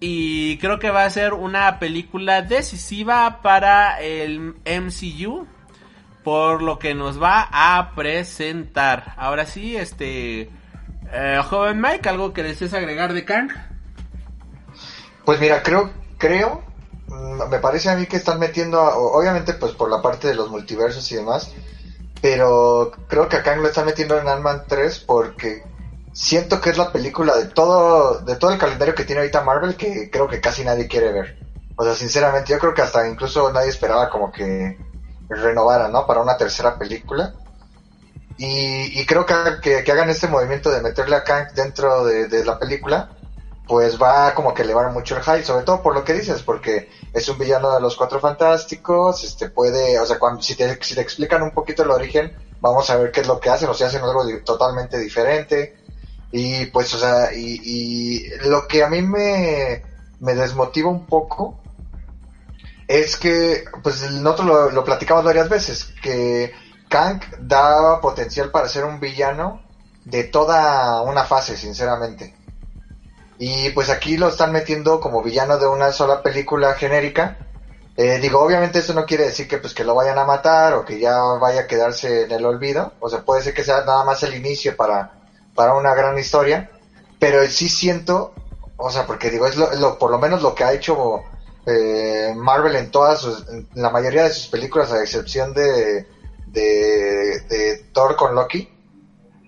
Y creo que va a ser una película decisiva para el MCU. Por lo que nos va a presentar. Ahora sí, este... Eh, joven Mike, ¿algo que desees agregar de Kang? Pues mira, creo, creo, mm, me parece a mí que están metiendo, obviamente pues por la parte de los multiversos y demás, pero creo que a Kang lo están metiendo en Ant-Man 3 porque siento que es la película de todo, de todo el calendario que tiene ahorita Marvel que creo que casi nadie quiere ver. O sea, sinceramente, yo creo que hasta incluso nadie esperaba como que renovara, ¿no? Para una tercera película. Y, creo que, que, hagan este movimiento de meterle a Kang dentro de, la película, pues va como que elevar mucho el hype, sobre todo por lo que dices, porque es un villano de los Cuatro Fantásticos, este puede, o sea, si, te, si te explican un poquito el origen, vamos a ver qué es lo que hacen, o sea, hacen algo totalmente diferente. Y pues, o sea, y, y lo que a mí me, me desmotiva un poco es que, pues nosotros lo platicamos varias veces, que Kang da potencial para ser un villano de toda una fase, sinceramente. Y pues aquí lo están metiendo como villano de una sola película genérica. Eh, digo, obviamente eso no quiere decir que pues que lo vayan a matar o que ya vaya a quedarse en el olvido. O sea, puede ser que sea nada más el inicio para, para una gran historia. Pero sí siento, o sea, porque digo, es lo, lo- por lo menos lo que ha hecho eh, Marvel en todas sus, en la mayoría de sus películas, a excepción de, de, Thor con Loki.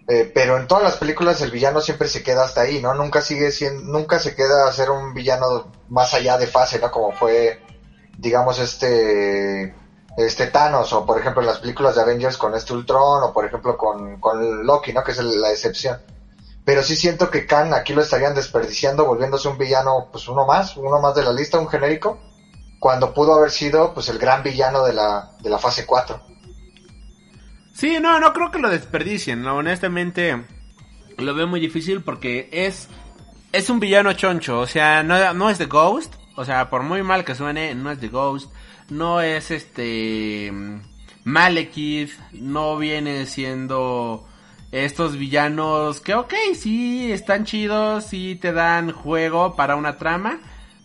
Eh, pero en todas las películas el villano siempre se queda hasta ahí, ¿no? Nunca sigue siendo, nunca se queda a ser un villano más allá de fase, ¿no? Como fue, digamos, este, este Thanos, o por ejemplo en las películas de Avengers con este Ultron, o por ejemplo con, con Loki, ¿no? Que es la excepción. Pero sí siento que Khan aquí lo estarían desperdiciando, volviéndose un villano, pues uno más, uno más de la lista, un genérico, cuando pudo haber sido, pues el gran villano de la, de la fase 4. Sí, no, no creo que lo desperdicien. No, honestamente, lo veo muy difícil porque es, es un villano choncho. O sea, no, es The Ghost. O sea, por muy mal que suene, no es The Ghost. No es este. Malekith. No viene siendo estos villanos que, ok, sí, están chidos, sí te dan juego para una trama.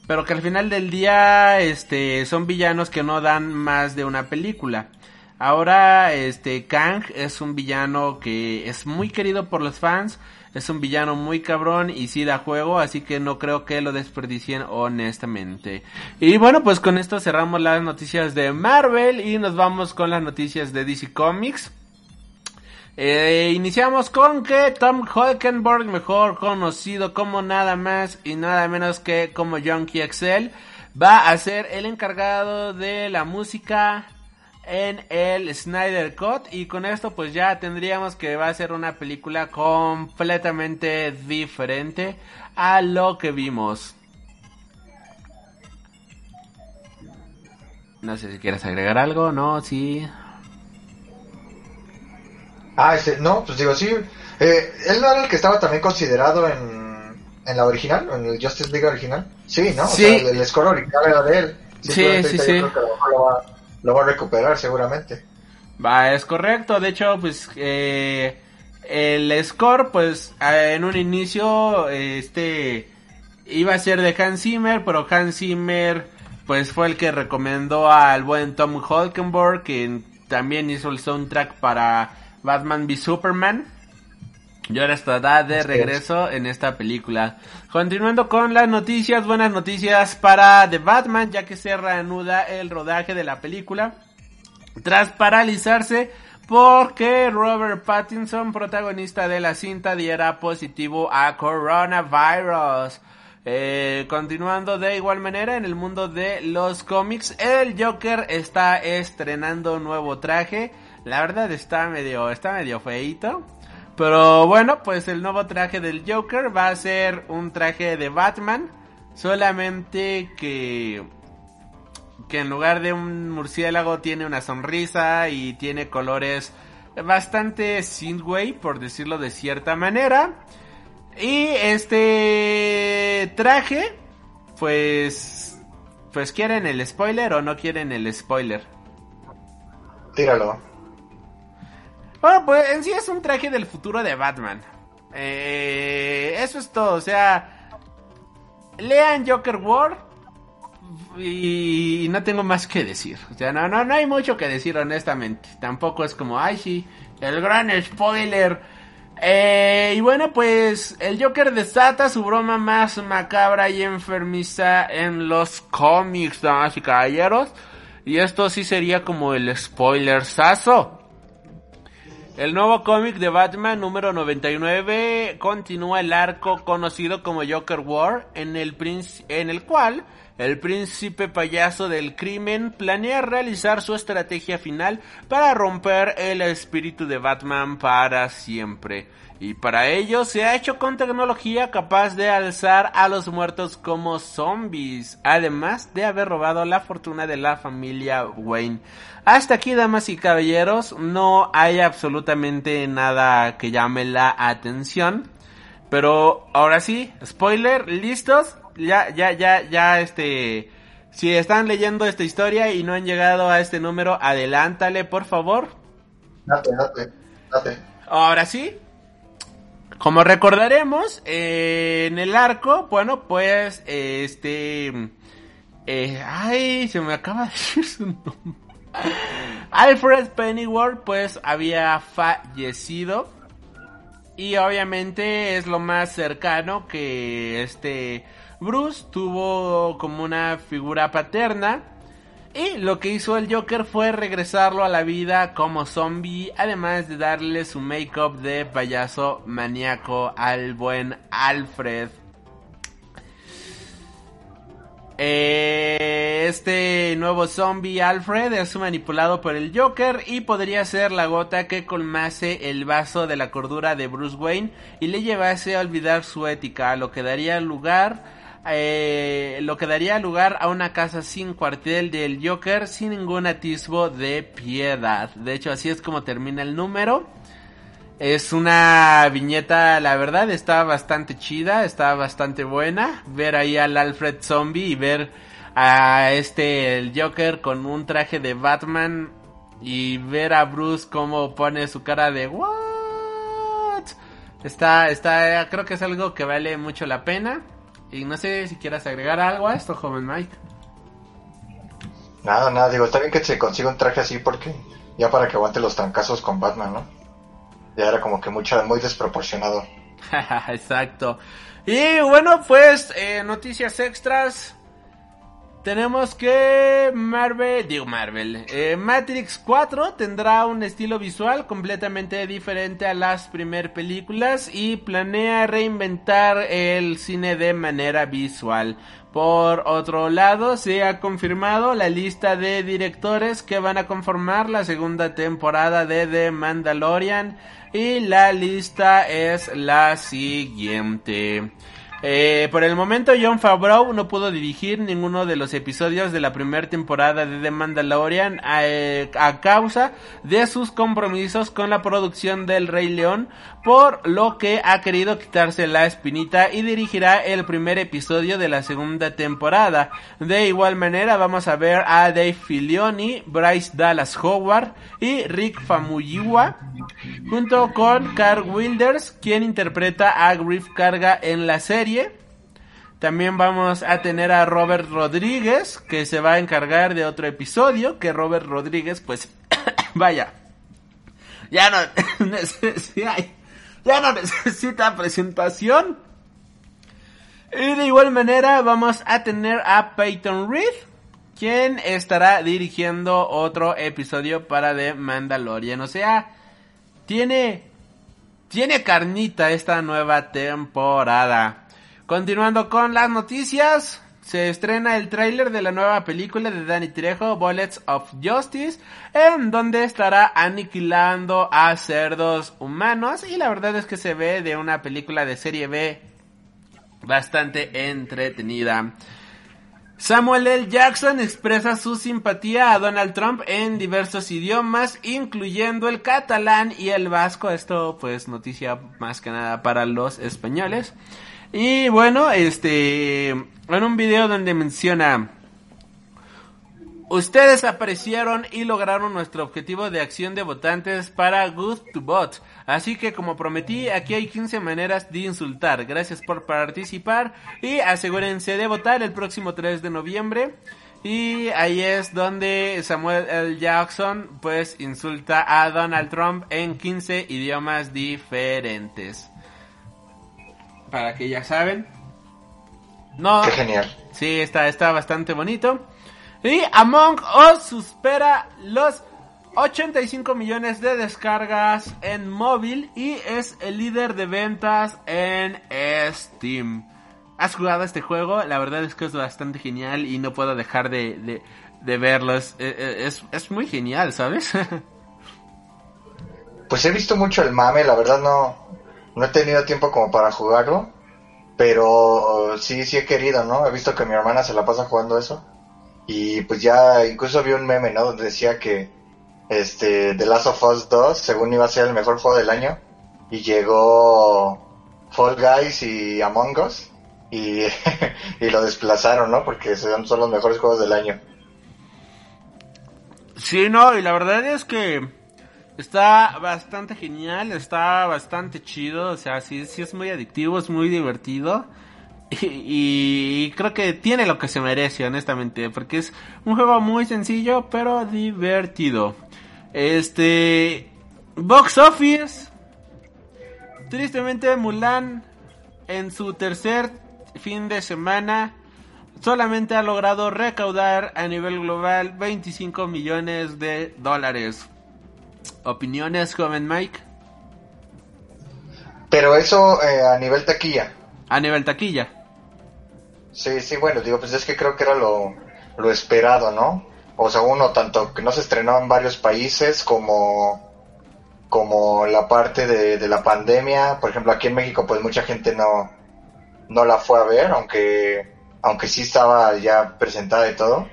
Pero que al final del día, este, son villanos que no dan más de una película. Ahora, este, Kang es un villano que es muy querido por los fans. Es un villano muy cabrón y sí da juego, así que no creo que lo desperdicien honestamente. Y bueno, pues con esto cerramos las noticias de Marvel y nos vamos con las noticias de DC Comics. Eh, iniciamos con que Tom Holkenborg, mejor conocido como nada más y nada menos que como Junkie XL, va a ser el encargado de la música en el Snyder Cut y con esto pues ya tendríamos que va a ser una película completamente diferente a lo que vimos. No sé si quieres agregar algo, no, sí. Ah, ese, no, pues digo, sí. Eh, ¿Él no era el que estaba también considerado en, en la original, en el Justice League original? Sí, ¿no? O Sí. sea, el, el score original era de él. Sí, sí, sí. yo creo que a lo mejor lo va, lo va a recuperar seguramente. Va, es correcto. De hecho, pues eh, el score, pues en un inicio, este iba a ser de Hans Zimmer, pero Hans Zimmer, pues fue el que recomendó al buen Tom Holkenborg, que también hizo el soundtrack para Batman v Superman. Y ahora estará de regreso en esta película. Continuando con las noticias, buenas noticias para The Batman, ya que se reanuda el rodaje de la película tras paralizarse porque Robert Pattinson, protagonista de la cinta, diera positivo a coronavirus. Eh, continuando de igual manera en el mundo de los cómics, el Joker está estrenando nuevo traje. La verdad está medio, está medio feito. Pero bueno, pues el nuevo traje del Joker va a ser un traje de Batman. Solamente que que en lugar de un murciélago tiene una sonrisa y tiene colores bastante synthwave, por decirlo de cierta manera. Y este traje, pues, pues quieren el spoiler o no quieren el spoiler. Tíralo. Bueno, pues en sí es un traje del futuro de Batman. Eh, eso es todo, o sea, lean Joker War y no tengo más que decir. O sea, no, no, no hay mucho que decir honestamente. Tampoco es como, ay sí, el gran spoiler. Eh, y bueno, pues el Joker desata su broma más macabra y enfermiza en los cómics, damas y caballeros. Y esto sí sería como el spoiler sazo. El nuevo cómic de Batman número 99 continúa el arco conocido como Joker War, en el, en el cual el príncipe payaso del crimen planea realizar su estrategia final para romper el espíritu de Batman para siempre. Y para ello se ha hecho con tecnología capaz de alzar a los muertos como zombies, además de haber robado la fortuna de la familia Wayne. Hasta aquí, damas y caballeros, no hay absolutamente nada que llame la atención. Pero ahora sí, spoiler, listos. Ya, ya, ya, ya, este. Si están leyendo esta historia y no han llegado a este número, adelántale, por favor. Date, date, date. Ahora sí. Como recordaremos, eh, en el arco, bueno, pues, este, Eh, ay, se me acaba de decir su nombre. Alfred Pennyworth pues había fallecido y obviamente es lo más cercano que este Bruce tuvo como una figura paterna. Y lo que hizo el Joker fue regresarlo a la vida como zombie, además de darle su make-up de payaso maníaco al buen Alfred. Eh, este nuevo zombie Alfred es manipulado por el Joker y podría ser la gota que colmase el vaso de la cordura de Bruce Wayne y le llevase a olvidar su ética, lo que daría lugar eh, lo que daría lugar a una casa sin cuartel del Joker sin ningún atisbo de piedad. De hecho, así es como termina el número. Es una viñeta, la verdad, está bastante chida, está bastante buena. Ver ahí al Alfred Zombie y ver a este, el Joker con un traje de Batman y ver a Bruce como pone su cara de what. Está, está, creo que es algo que vale mucho la pena. Y no sé si quieras agregar algo a esto, joven Mike. Nada, nada, digo, está bien que se consiga un traje así porque ya para que aguante los trancazos con Batman, ¿no? ya era como que mucho, muy desproporcionado. Exacto. Y bueno, pues eh, noticias extras. Tenemos que Marvel, digo Marvel, eh, Matrix 4 tendrá un estilo visual completamente diferente a las primeras películas y planea reinventar el cine de manera visual. Por otro lado, se ha confirmado la lista de directores que van a conformar la segunda temporada de The Mandalorian y la lista es la siguiente. Eh, por el momento John Favreau no pudo dirigir ninguno de los episodios de la primera temporada de The Mandalorian eh, a, causa de sus compromisos con la producción del Rey León, por lo que ha querido quitarse la espinita y dirigirá el primer episodio de la segunda temporada. De igual manera vamos a ver a Dave Filioni, Bryce Dallas Howard y Rick Famuyiwa junto con Carl Wilders, quien interpreta a Griff Carga en la serie también vamos a tener a Robert Rodríguez, que se va a encargar de otro episodio, que Robert Rodríguez, pues, vaya, ya no, ya no necesita presentación. Y de igual manera vamos a tener a Peyton Reed, quien estará dirigiendo otro episodio para The Mandalorian. O sea, tiene, tiene carnita esta nueva temporada. Continuando con las noticias, se estrena el tráiler de la nueva película de Danny Trejo, Bullets of Justice, en donde estará aniquilando a cerdos humanos y la verdad es que se ve de una película de serie B bastante entretenida. Samuel L. Jackson expresa su simpatía a Donald Trump en diversos idiomas, incluyendo el catalán y el vasco. Esto pues noticia más que nada para los españoles. Y bueno, este, en un video donde menciona, ustedes aparecieron y lograron nuestro objetivo de acción de votantes para Good to Vote. Así que como prometí, aquí hay 15 maneras de insultar. Gracias por participar y asegúrense de votar el próximo 3 de noviembre. Y ahí es donde Samuel L. Jackson pues insulta a Donald Trump en 15 idiomas diferentes para que ya saben. No. Qué genial. Sí, está, está bastante bonito. Y Among Us supera los 85 millones de descargas en móvil y es el líder de ventas en Steam. ¿Has jugado este juego? La verdad es que es bastante genial y no puedo dejar de, de, verlo. Es, es, es, muy genial, ¿sabes? pues he visto mucho el mame, la verdad no, no he tenido tiempo como para jugarlo, pero sí, sí he querido, ¿no? He visto que mi hermana se la pasa jugando eso. Y pues ya incluso vi un meme, ¿no? Donde decía que este The Last of Us 2, según iba a ser el mejor juego del año, y llegó Fall Guys y Among Us y, y lo desplazaron, ¿no? Porque son, son los mejores juegos del año. Sí, no, y la verdad es que Está bastante genial, está bastante chido, o sea, sí, sí es muy adictivo, es muy divertido. Y, y creo que tiene lo que se merece, honestamente, porque es un juego muy sencillo, pero divertido. Este... Box Office. Tristemente Mulan en su tercer fin de semana solamente ha logrado recaudar a nivel global 25 millones de dólares. ¿Opiniones, joven Mike? Pero eso eh, a nivel taquilla. A nivel taquilla. Sí, sí, bueno, digo, pues es que creo que era lo, lo esperado, ¿no? O sea, uno, tanto que no se estrenó en varios países como, como la parte de, de la pandemia. Por ejemplo, aquí en México, pues mucha gente no, no la fue a ver, aunque, aunque sí estaba ya presentada y todo.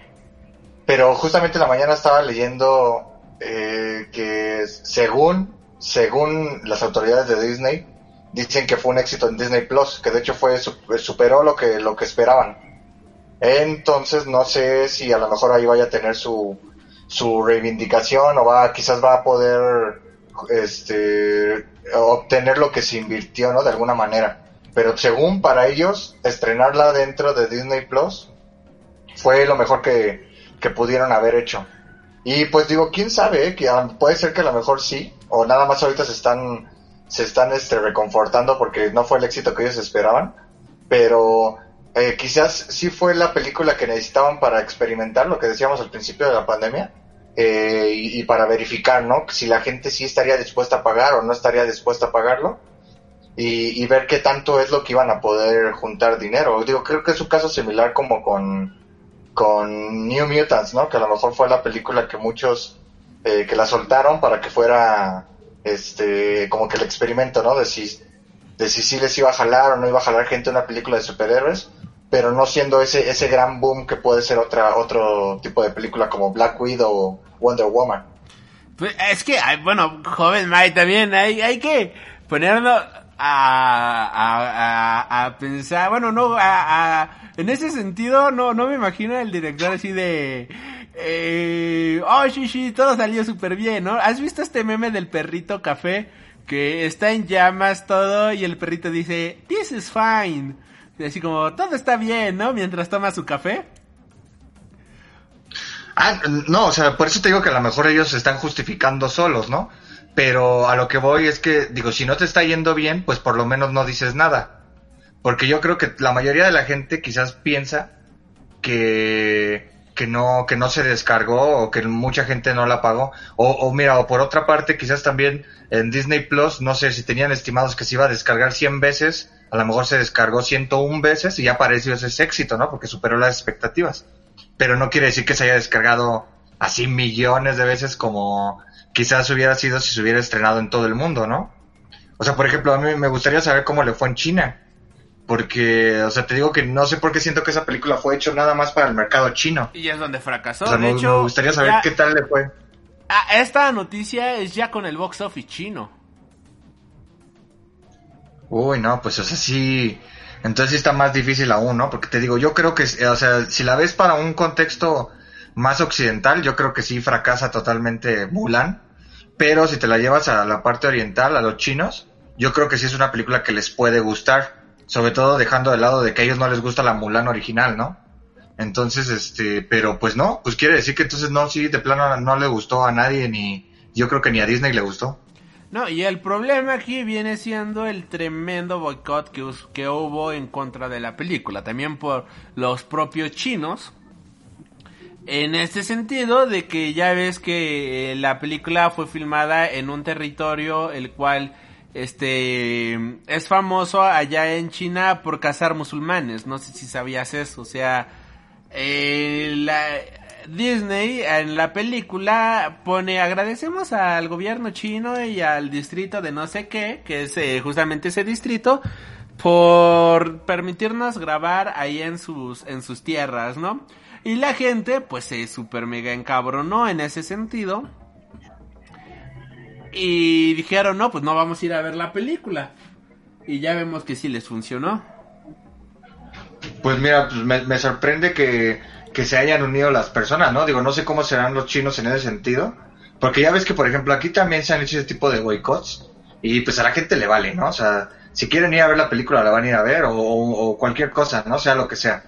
Pero justamente en la mañana estaba leyendo eh, que según, según las autoridades de Disney, dicen que fue un éxito en Disney Plus, que de hecho fue superó lo que lo que esperaban. Entonces no sé si a lo mejor ahí vaya a tener su su reivindicación o va quizás va a poder este obtener lo que se invirtió, ¿no? De alguna manera. Pero según para ellos estrenarla dentro de Disney Plus fue lo mejor que, que pudieron haber hecho. Y pues digo, quién sabe, ¿eh? que puede ser que a lo mejor sí, o nada más ahorita se están se están este, reconfortando porque no fue el éxito que ellos esperaban, pero eh, quizás sí fue la película que necesitaban para experimentar lo que decíamos al principio de la pandemia eh, y, para verificar, ¿no? Si la gente sí estaría dispuesta a pagar o no estaría dispuesta a pagarlo y, y ver qué tanto es lo que iban a poder juntar dinero. Digo, creo que es un caso similar como con, con New Mutants, ¿no? Que a lo mejor fue la película que muchos eh, que la soltaron para que fuera este, como que el experimento, ¿no? De si, de si sí les iba a jalar o no iba a jalar gente una película de superhéroes, pero no siendo ese, ese gran boom que puede ser otra, otro tipo de película como Black Widow o Wonder Woman. Pues es que, bueno, joven Mike, también hay, hay que ponerlo a, a, a, pensar, bueno, no, a, en ese sentido, no, no me imagino el director así de, eh, oh, sí, sí, todo salió súper bien, ¿no? ¿Has visto este meme del perrito café? Que está en llamas todo y el perrito dice, this is fine. Así como, todo está bien, ¿no? Mientras toma su café. Ah, no, o sea, por eso te digo que a lo mejor ellos se están justificando solos, ¿no? Pero a lo que voy es que, digo, si no te está yendo bien, pues por lo menos no dices nada. Porque yo creo que la mayoría de la gente quizás piensa que que no, que no se descargó o que mucha gente no la pagó. O, o mira, o por otra parte, quizás también en Disney Plus, no sé si tenían estimados que se iba a descargar 100 veces, a lo mejor se descargó 101 veces y ya pareció ese éxito, ¿no? Porque superó las expectativas. Pero no quiere decir que se haya descargado así millones de veces como quizás hubiera sido si se hubiera estrenado en todo el mundo, ¿no? O sea, por ejemplo, a mí me gustaría saber cómo le fue en China. Porque, o sea, te digo que no sé por qué siento que esa película fue hecha nada más para el mercado chino. Y es donde fracasó. O sea, de me, hecho, me gustaría saber ya- qué tal le fue. Ah, esta noticia es ya con el box office chino. Uy, no, pues, o sea, sí. Entonces sí está más difícil aún, ¿no? Porque te digo, yo creo que, eh, o sea, si la ves para un contexto más occidental, yo creo que sí fracasa totalmente Mulan. Pero si te la llevas a la parte oriental, a los chinos, yo creo que sí es una película que les puede gustar. Sobre todo dejando de lado de que a ellos no les gusta la Mulan original, ¿no? Entonces, este, pero pues no, pues quiere decir que entonces no, sí, de plano no le gustó a nadie, ni, yo creo que ni a Disney le gustó. No, y el problema aquí viene siendo el tremendo boicot que, que hubo en contra de la película, también por los propios chinos. En este sentido de que ya ves que eh, la película fue filmada en un territorio el cual este es famoso allá en China por cazar musulmanes, no sé si sabías eso, o sea, eh, Disney en la película pone agradecemos al gobierno chino y al distrito de no sé qué, que es eh, justamente ese distrito, por permitirnos grabar ahí en sus, en sus tierras, ¿no? Y la gente pues se super mega encabronó en ese sentido. Y dijeron, no, pues no vamos a ir a ver la película. Y ya vemos que sí les funcionó. Pues mira, pues me, sorprende que, que se hayan unido las personas, ¿no? Digo, no sé cómo serán los chinos en ese sentido. Porque ya ves que, por ejemplo, aquí también se han hecho ese tipo de boicots. Y pues a la gente le vale, ¿no? O sea, si quieren ir a ver la película la van a ir a ver o, o cualquier cosa, no sea lo que sea.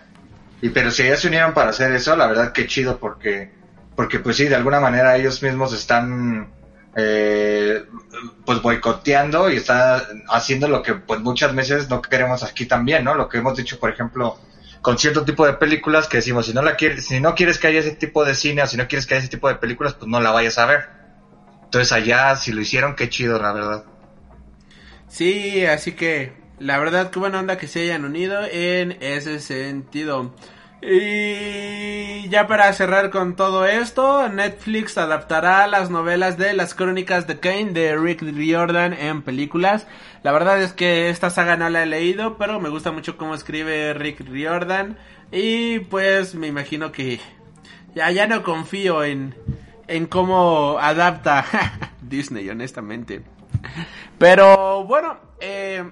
Y pero si ya se unieron para hacer eso, la verdad que chido porque porque pues sí, de alguna manera ellos mismos están eh, pues boicoteando y están haciendo lo que pues muchas veces no queremos aquí también, ¿no? Lo que hemos dicho, por ejemplo, con cierto tipo de películas que decimos, si no la quieres, si no quieres que haya ese tipo de cine o si no quieres que haya ese tipo de películas, pues no la vayas a ver. Entonces allá, si lo hicieron, qué chido, la verdad. Sí, así que la verdad que buena onda que se hayan unido en ese sentido. Y ya para cerrar con todo esto, Netflix adaptará las novelas de las crónicas de Kane de Rick Riordan en películas. La verdad es que esta saga no la he leído, pero me gusta mucho cómo escribe Rick Riordan. Y pues me imagino que ya, ya no confío en, en cómo adapta Disney, honestamente. Pero bueno, eh,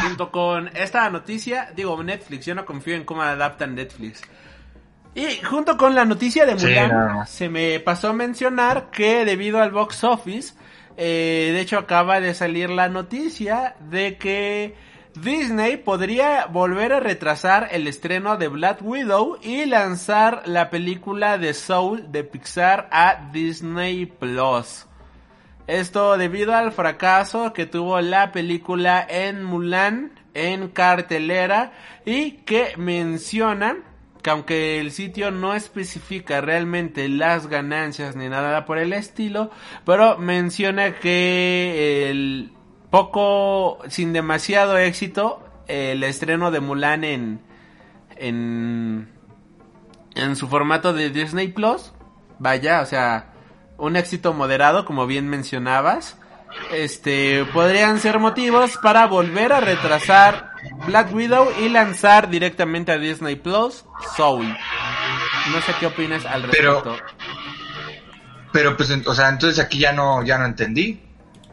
junto con esta noticia, digo Netflix, yo no confío en cómo adaptan Netflix. Y junto con la noticia de Mulan, se me pasó a mencionar que debido al box office, eh, de hecho acaba de salir la noticia de que Disney podría volver a retrasar el estreno de Black Widow y lanzar la película de Soul de Pixar a Disney Plus. Esto debido al fracaso que tuvo la película en Mulan en cartelera y que menciona que aunque el sitio no especifica realmente las ganancias ni nada por el estilo, pero menciona que el poco, sin demasiado éxito, el estreno de Mulan en, en, en su formato de Disney Plus, vaya, o sea, un éxito moderado, como bien mencionabas, este, podrían ser motivos para volver a retrasar Black Widow y lanzar directamente a Disney Plus Soul. No sé qué opinas al respecto. Pero, pero pues, o sea, entonces aquí ya no, ya no entendí.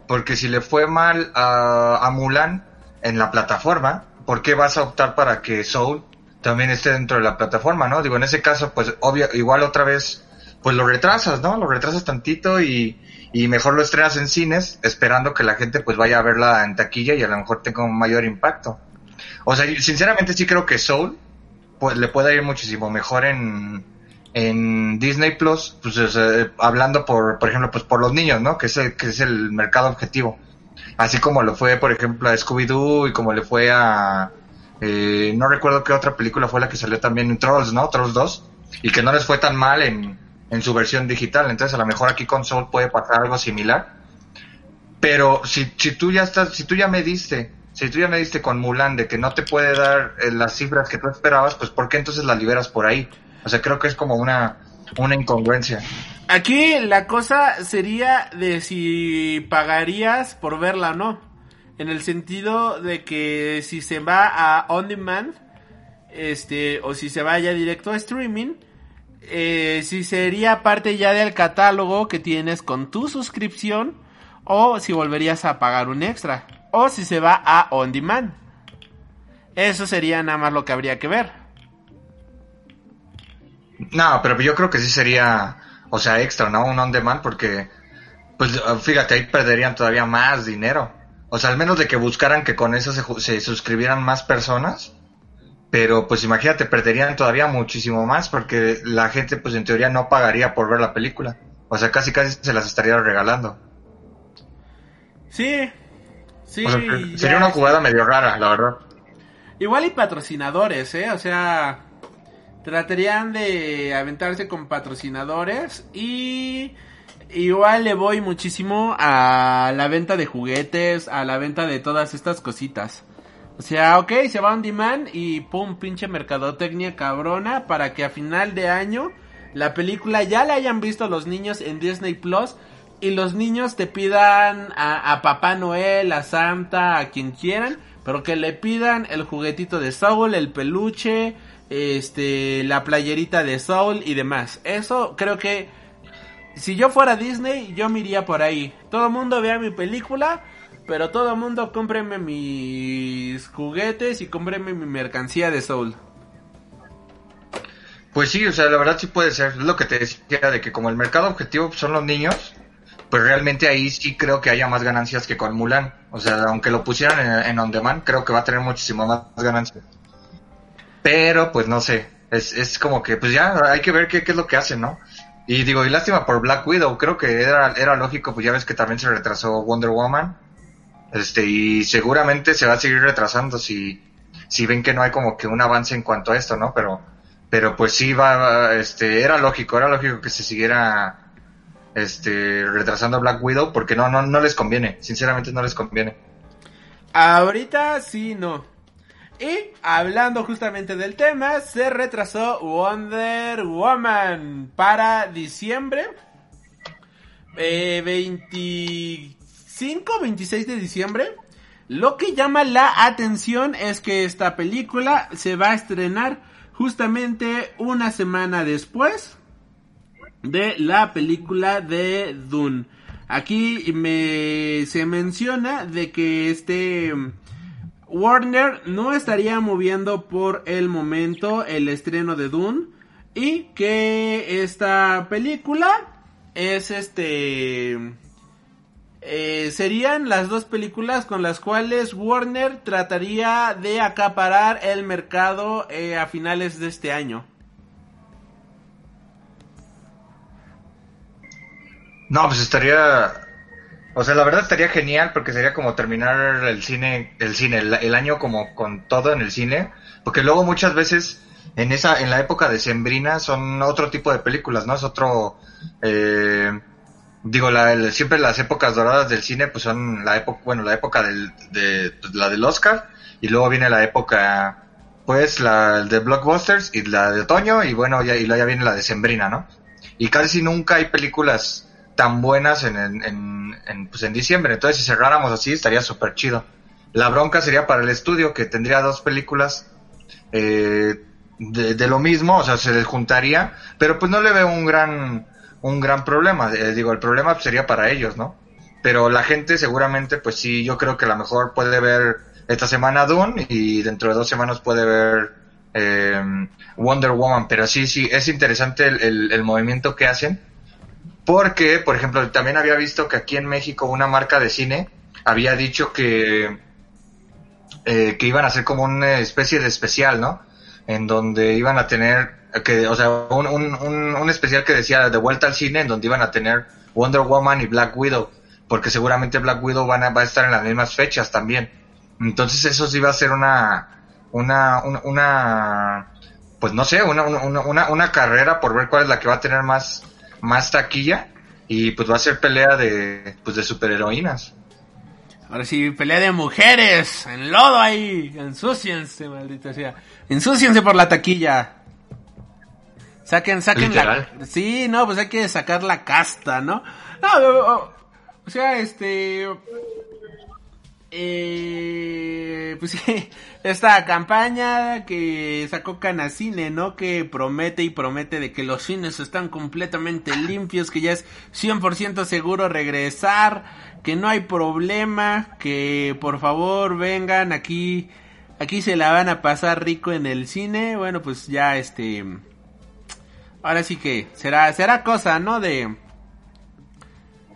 Porque si le fue mal a, a Mulan en la plataforma, ¿por qué vas a optar para que Soul también esté dentro de la plataforma, no? Digo, en ese caso, pues, obvio, igual otra vez pues lo retrasas, ¿no? Lo retrasas tantito y, y mejor lo estrenas en cines, esperando que la gente pues vaya a verla en taquilla y a lo mejor tenga un mayor impacto. O sea, sinceramente sí creo que Soul pues le puede ir muchísimo mejor en, en Disney Plus, pues hablando por, por ejemplo, pues por los niños, ¿no? Que es el, que es el mercado objetivo. Así como lo fue, por ejemplo, a Scooby-Doo y como le fue a... Eh, no recuerdo qué otra película fue la que salió también en Trolls, ¿no? Trolls 2. Y que no les fue tan mal en, en su versión digital. Entonces a lo mejor aquí con Soul puede pasar algo similar. Pero si, si tú ya estás, si tú ya me diste, si tú ya me diste con Mulan de que no te puede dar eh, las cifras que tú esperabas, pues ¿por qué entonces la liberas por ahí? O sea, creo que es como una, una incongruencia. Aquí la cosa sería de si pagarías por verla o no. En el sentido de que si se va a on demand, este, o si se va ya directo a streaming, eh, si sería parte ya del catálogo que tienes con tu suscripción o si volverías a pagar un extra o si se va a on demand. Eso sería nada más lo que habría que ver. No, pero yo creo que sí sería, o sea, extra, ¿no? Un on demand porque, pues fíjate, ahí perderían todavía más dinero. O sea, al menos de que buscaran que con eso se suscribieran más personas pero pues imagínate, perderían todavía muchísimo más porque la gente pues en teoría no pagaría por ver la película. O sea, casi casi se las estaría regalando. Sí, sí. sería una jugada medio rara, la verdad. Igual y patrocinadores, ¿eh? O sea, tratarían de aventarse con patrocinadores y igual le voy muchísimo a la venta de juguetes, a la venta de todas estas cositas. O sea, ok, se va on demand y pum, pinche mercadotecnia cabrona para que a final de año la película ya la hayan visto los niños en Disney Plus y los niños te pidan a, a, Papá Noel, a Santa, a quien quieran, pero que le pidan el juguetito de Soul, el peluche, este, la playerita de Soul y demás. Eso creo que si yo fuera Disney, yo me iría por ahí. Todo el mundo vea mi película pero todo mundo cómpreme mis juguetes y cómpreme mi mercancía de Soul. Pues sí, o sea, la verdad sí puede ser. Es lo que te decía de que como el mercado objetivo son los niños, pues realmente ahí sí creo que haya más ganancias que con Mulan. O sea, aunque lo pusieran en, en On Demand, creo que va a tener muchísimo más ganancias. Pero, pues no sé, es, es como que, pues ya hay que ver qué, qué es lo que hacen, ¿no? Y digo, y lástima por Black Widow, creo que era, era lógico, pues ya ves que también se retrasó Wonder Woman. Este, y seguramente se va a seguir retrasando si, si ven que no hay como que un avance en cuanto a esto, ¿no? Pero, pero pues sí va, este, era lógico, era lógico que se siguiera, este, retrasando Black Widow, porque no, no, no les conviene, sinceramente no les conviene. Ahorita sí, no. Y hablando justamente del tema, se retrasó Wonder Woman para diciembre. Eh, 25, 26 de diciembre. Lo que llama la atención es que esta película se va a estrenar justamente una semana después de la película de Dune. Aquí me se menciona de que este Warner no estaría moviendo por el momento el estreno de Dune y que esta película es este eh, serían las dos películas con las cuales Warner trataría de acaparar el mercado eh, a finales de este año. No, pues estaría, o sea, la verdad estaría genial porque sería como terminar el cine, el cine, el, el año como con todo en el cine, porque luego muchas veces en esa, en la época de Sembrina son otro tipo de películas, ¿no? Es otro, eh, digo, la, el- siempre las épocas doradas del cine pues son la época, bueno, la época del, de, pues, la del Oscar y luego viene la época, pues, la de Blockbusters y la de otoño y bueno, ya, y ya viene la de Sembrina, ¿no? Y casi nunca hay películas tan buenas en, en, en, en, pues en diciembre. Entonces, si cerráramos así, estaría súper chido. La bronca sería para el estudio, que tendría dos películas eh, de, de lo mismo, o sea, se les juntaría, pero pues no le veo un gran, un gran problema. Eh, digo, el problema sería para ellos, ¿no? Pero la gente seguramente, pues sí, yo creo que a lo mejor puede ver esta semana Dune y dentro de dos semanas puede ver eh, Wonder Woman. Pero sí, sí, es interesante el, el, el movimiento que hacen. Porque, por ejemplo, también había visto que aquí en México una marca de cine había dicho que, eh, que iban a hacer como una especie de especial, ¿no? En donde iban a tener, que, o sea, un, un, un, especial que decía de vuelta al cine, en donde iban a tener Wonder Woman y Black Widow, porque seguramente Black Widow van a, va a estar en las mismas fechas también. Entonces eso sí va a ser una, una, una, pues no sé, una, una, una, una carrera por ver cuál es la que va a tener más, más taquilla y pues va a ser pelea de, pues de superheroínas. Ahora sí, pelea de mujeres, en lodo ahí, ensúciense, maldita sea. Ensúciense por la taquilla. Saquen, saquen Literal. la... Sí, no, pues hay que sacar la casta, ¿no? No, o, o- o sea, este... Eh, pues sí, esta campaña que sacó Canacine, ¿no? Que promete y promete de que los cines están completamente limpios, que ya es 100% seguro regresar, que no hay problema, que por favor vengan aquí, aquí se la van a pasar rico en el cine. Bueno, pues ya este, ahora sí que será, será cosa, ¿no? De,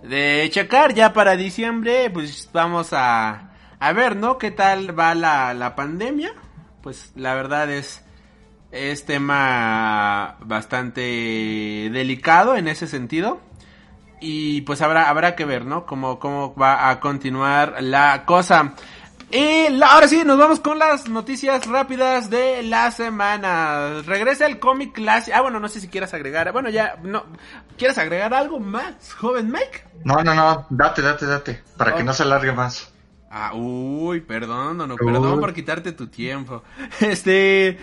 de checar ya para diciembre, pues vamos a, a ver, ¿no? ¿Qué tal va la, la pandemia? Pues la verdad es, es tema bastante delicado en ese sentido. Y pues habrá, habrá que ver, ¿no? Cómo, cómo va a continuar la cosa. Y la- ahora sí, nos vamos con las noticias rápidas de la semana. Regresa el cómic clásico. Ah, bueno, no sé si quieras agregar. Bueno, ya, no. ¿Quieres agregar algo más, joven Mike? No, no, no, date, date, date, para que no se alargue más. Ah, uy, perdón, no, no, perdón por quitarte tu tiempo. Este,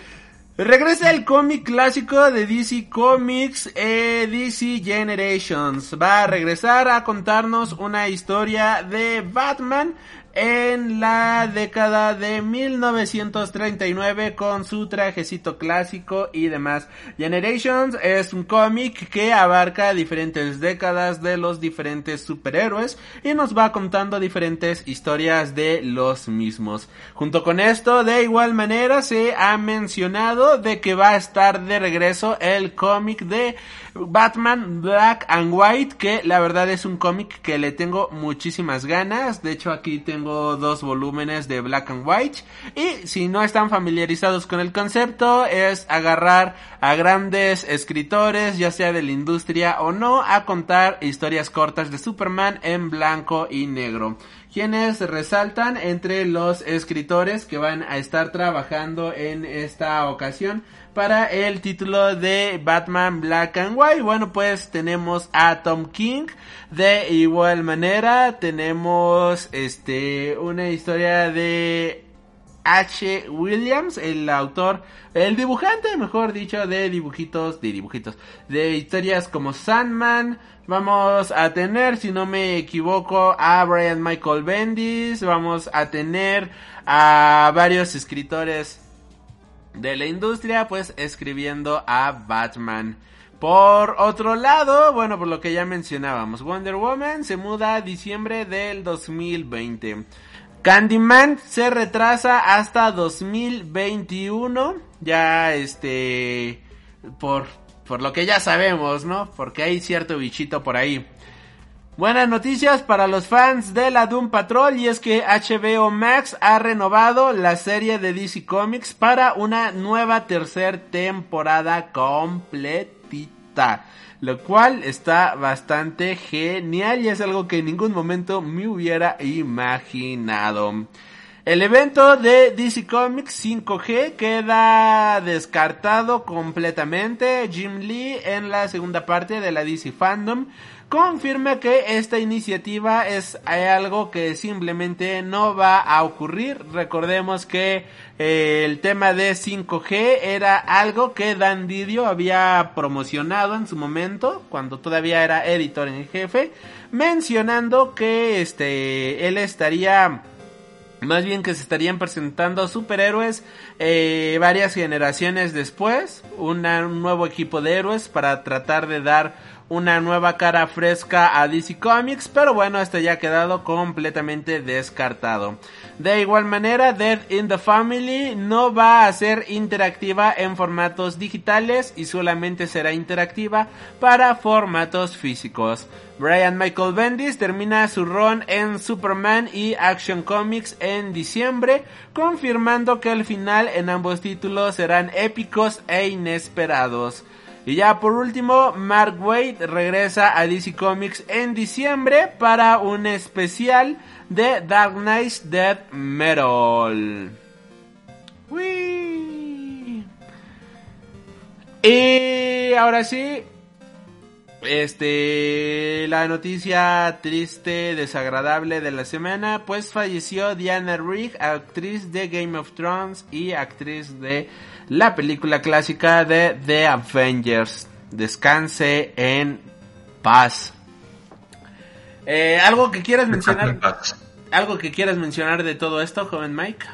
regresa el cómic clásico de DC Comics, eh, DC Generations. Va a regresar a contarnos una historia de Batman en la década de 1939 con su trajecito clásico y demás. Generations es un cómic que abarca diferentes décadas de los diferentes superhéroes y nos va contando diferentes historias de los mismos. Junto con esto, de igual manera, se ha mencionado de que va a estar de regreso el cómic de Batman Black and White, que la verdad es un cómic que le tengo muchísimas ganas. De hecho, aquí tengo dos volúmenes de Black and White. Y si no están familiarizados con el concepto, es agarrar a grandes escritores, ya sea de la industria o no, a contar historias cortas de Superman en blanco y negro quienes resaltan entre los escritores que van a estar trabajando en esta ocasión para el título de Batman Black and White. Bueno, pues tenemos a Tom King. De igual manera, tenemos este una historia de H. Williams, el autor, el dibujante, mejor dicho, de dibujitos, de dibujitos, de historias como Sandman. Vamos a tener, si no me equivoco, a Brian Michael Bendis. Vamos a tener a varios escritores de la industria, pues escribiendo a Batman. Por otro lado, bueno, por lo que ya mencionábamos, Wonder Woman se muda a diciembre del 2020. Candyman se retrasa hasta 2021, ya este, por, por lo que ya sabemos, ¿no? Porque hay cierto bichito por ahí. Buenas noticias para los fans de la Doom Patrol y es que HBO Max ha renovado la serie de DC Comics para una nueva tercera temporada completita. Lo cual está bastante genial y es algo que en ningún momento me hubiera imaginado. El evento de DC Comics 5G queda descartado completamente. Jim Lee en la segunda parte de la DC Fandom confirma que esta iniciativa es algo que simplemente no va a ocurrir. Recordemos que eh, el tema de 5G era algo que Dan Didio había promocionado en su momento, cuando todavía era editor en jefe, mencionando que este él estaría más bien que se estarían presentando superhéroes eh, varias generaciones después, un nuevo equipo de héroes para tratar de dar una nueva cara fresca a DC Comics, pero bueno, este ya ha quedado completamente descartado. De igual manera, Dead in the Family no va a ser interactiva en formatos digitales y solamente será interactiva para formatos físicos. Brian Michael Bendis termina su run en Superman y Action Comics en diciembre, confirmando que el final en ambos títulos serán épicos e inesperados. Y ya por último, Mark Waid regresa a DC Comics en diciembre para un especial de Dark Knight Dead Metal. Y ahora sí, este, la noticia triste, desagradable de la semana, pues falleció Diana Rigg, actriz de Game of Thrones y actriz de la película clásica de The Avengers. Descanse en paz. Eh, ¿Algo que quieras mencionar? ¿Algo que quieras mencionar de todo esto, joven Mike?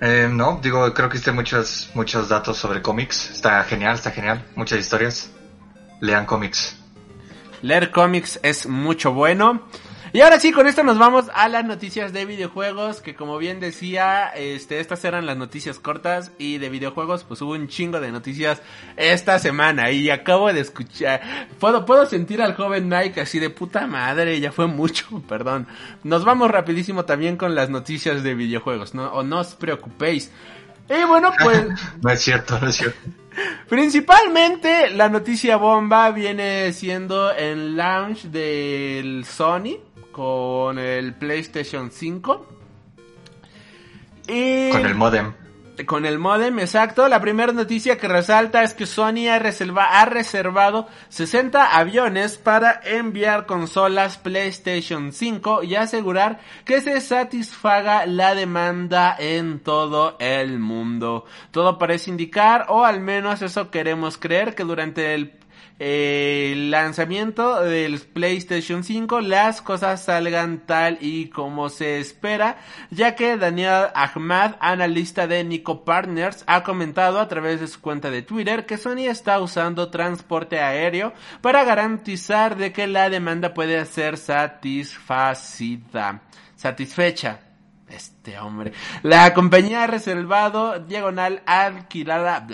Eh, no, digo, creo que hice muchos, muchos datos sobre cómics. Está genial, está genial. Muchas historias. Lean cómics. Leer cómics es mucho bueno. Y ahora sí, con esto nos vamos a las noticias de videojuegos, que como bien decía, este, estas eran las noticias cortas y de videojuegos, pues hubo un chingo de noticias esta semana y acabo de escuchar, puedo, puedo sentir al joven Mike así de puta madre, ya fue mucho, perdón. Nos vamos rapidísimo también con las noticias de videojuegos, ¿no? O no os preocupéis. Y bueno, pues... no es cierto, no es cierto. Principalmente la noticia bomba viene siendo el launch del Sony con el PlayStation 5. Y... Con el modem. Con el modem, exacto. La primera noticia que resalta es que Sony ha, ha reservado 60 aviones para enviar consolas PlayStation 5 y asegurar que se satisfaga la demanda en todo el mundo. Todo parece indicar, o al menos eso queremos creer, que durante el el lanzamiento del PlayStation 5 las cosas salgan tal y como se espera, ya que Daniel Ahmad, analista de Nico Partners, ha comentado a través de su cuenta de Twitter que Sony está usando transporte aéreo para garantizar de que la demanda puede ser satisfacida, satisfecha. Este hombre. La compañía ha reservado diagonal alquilada,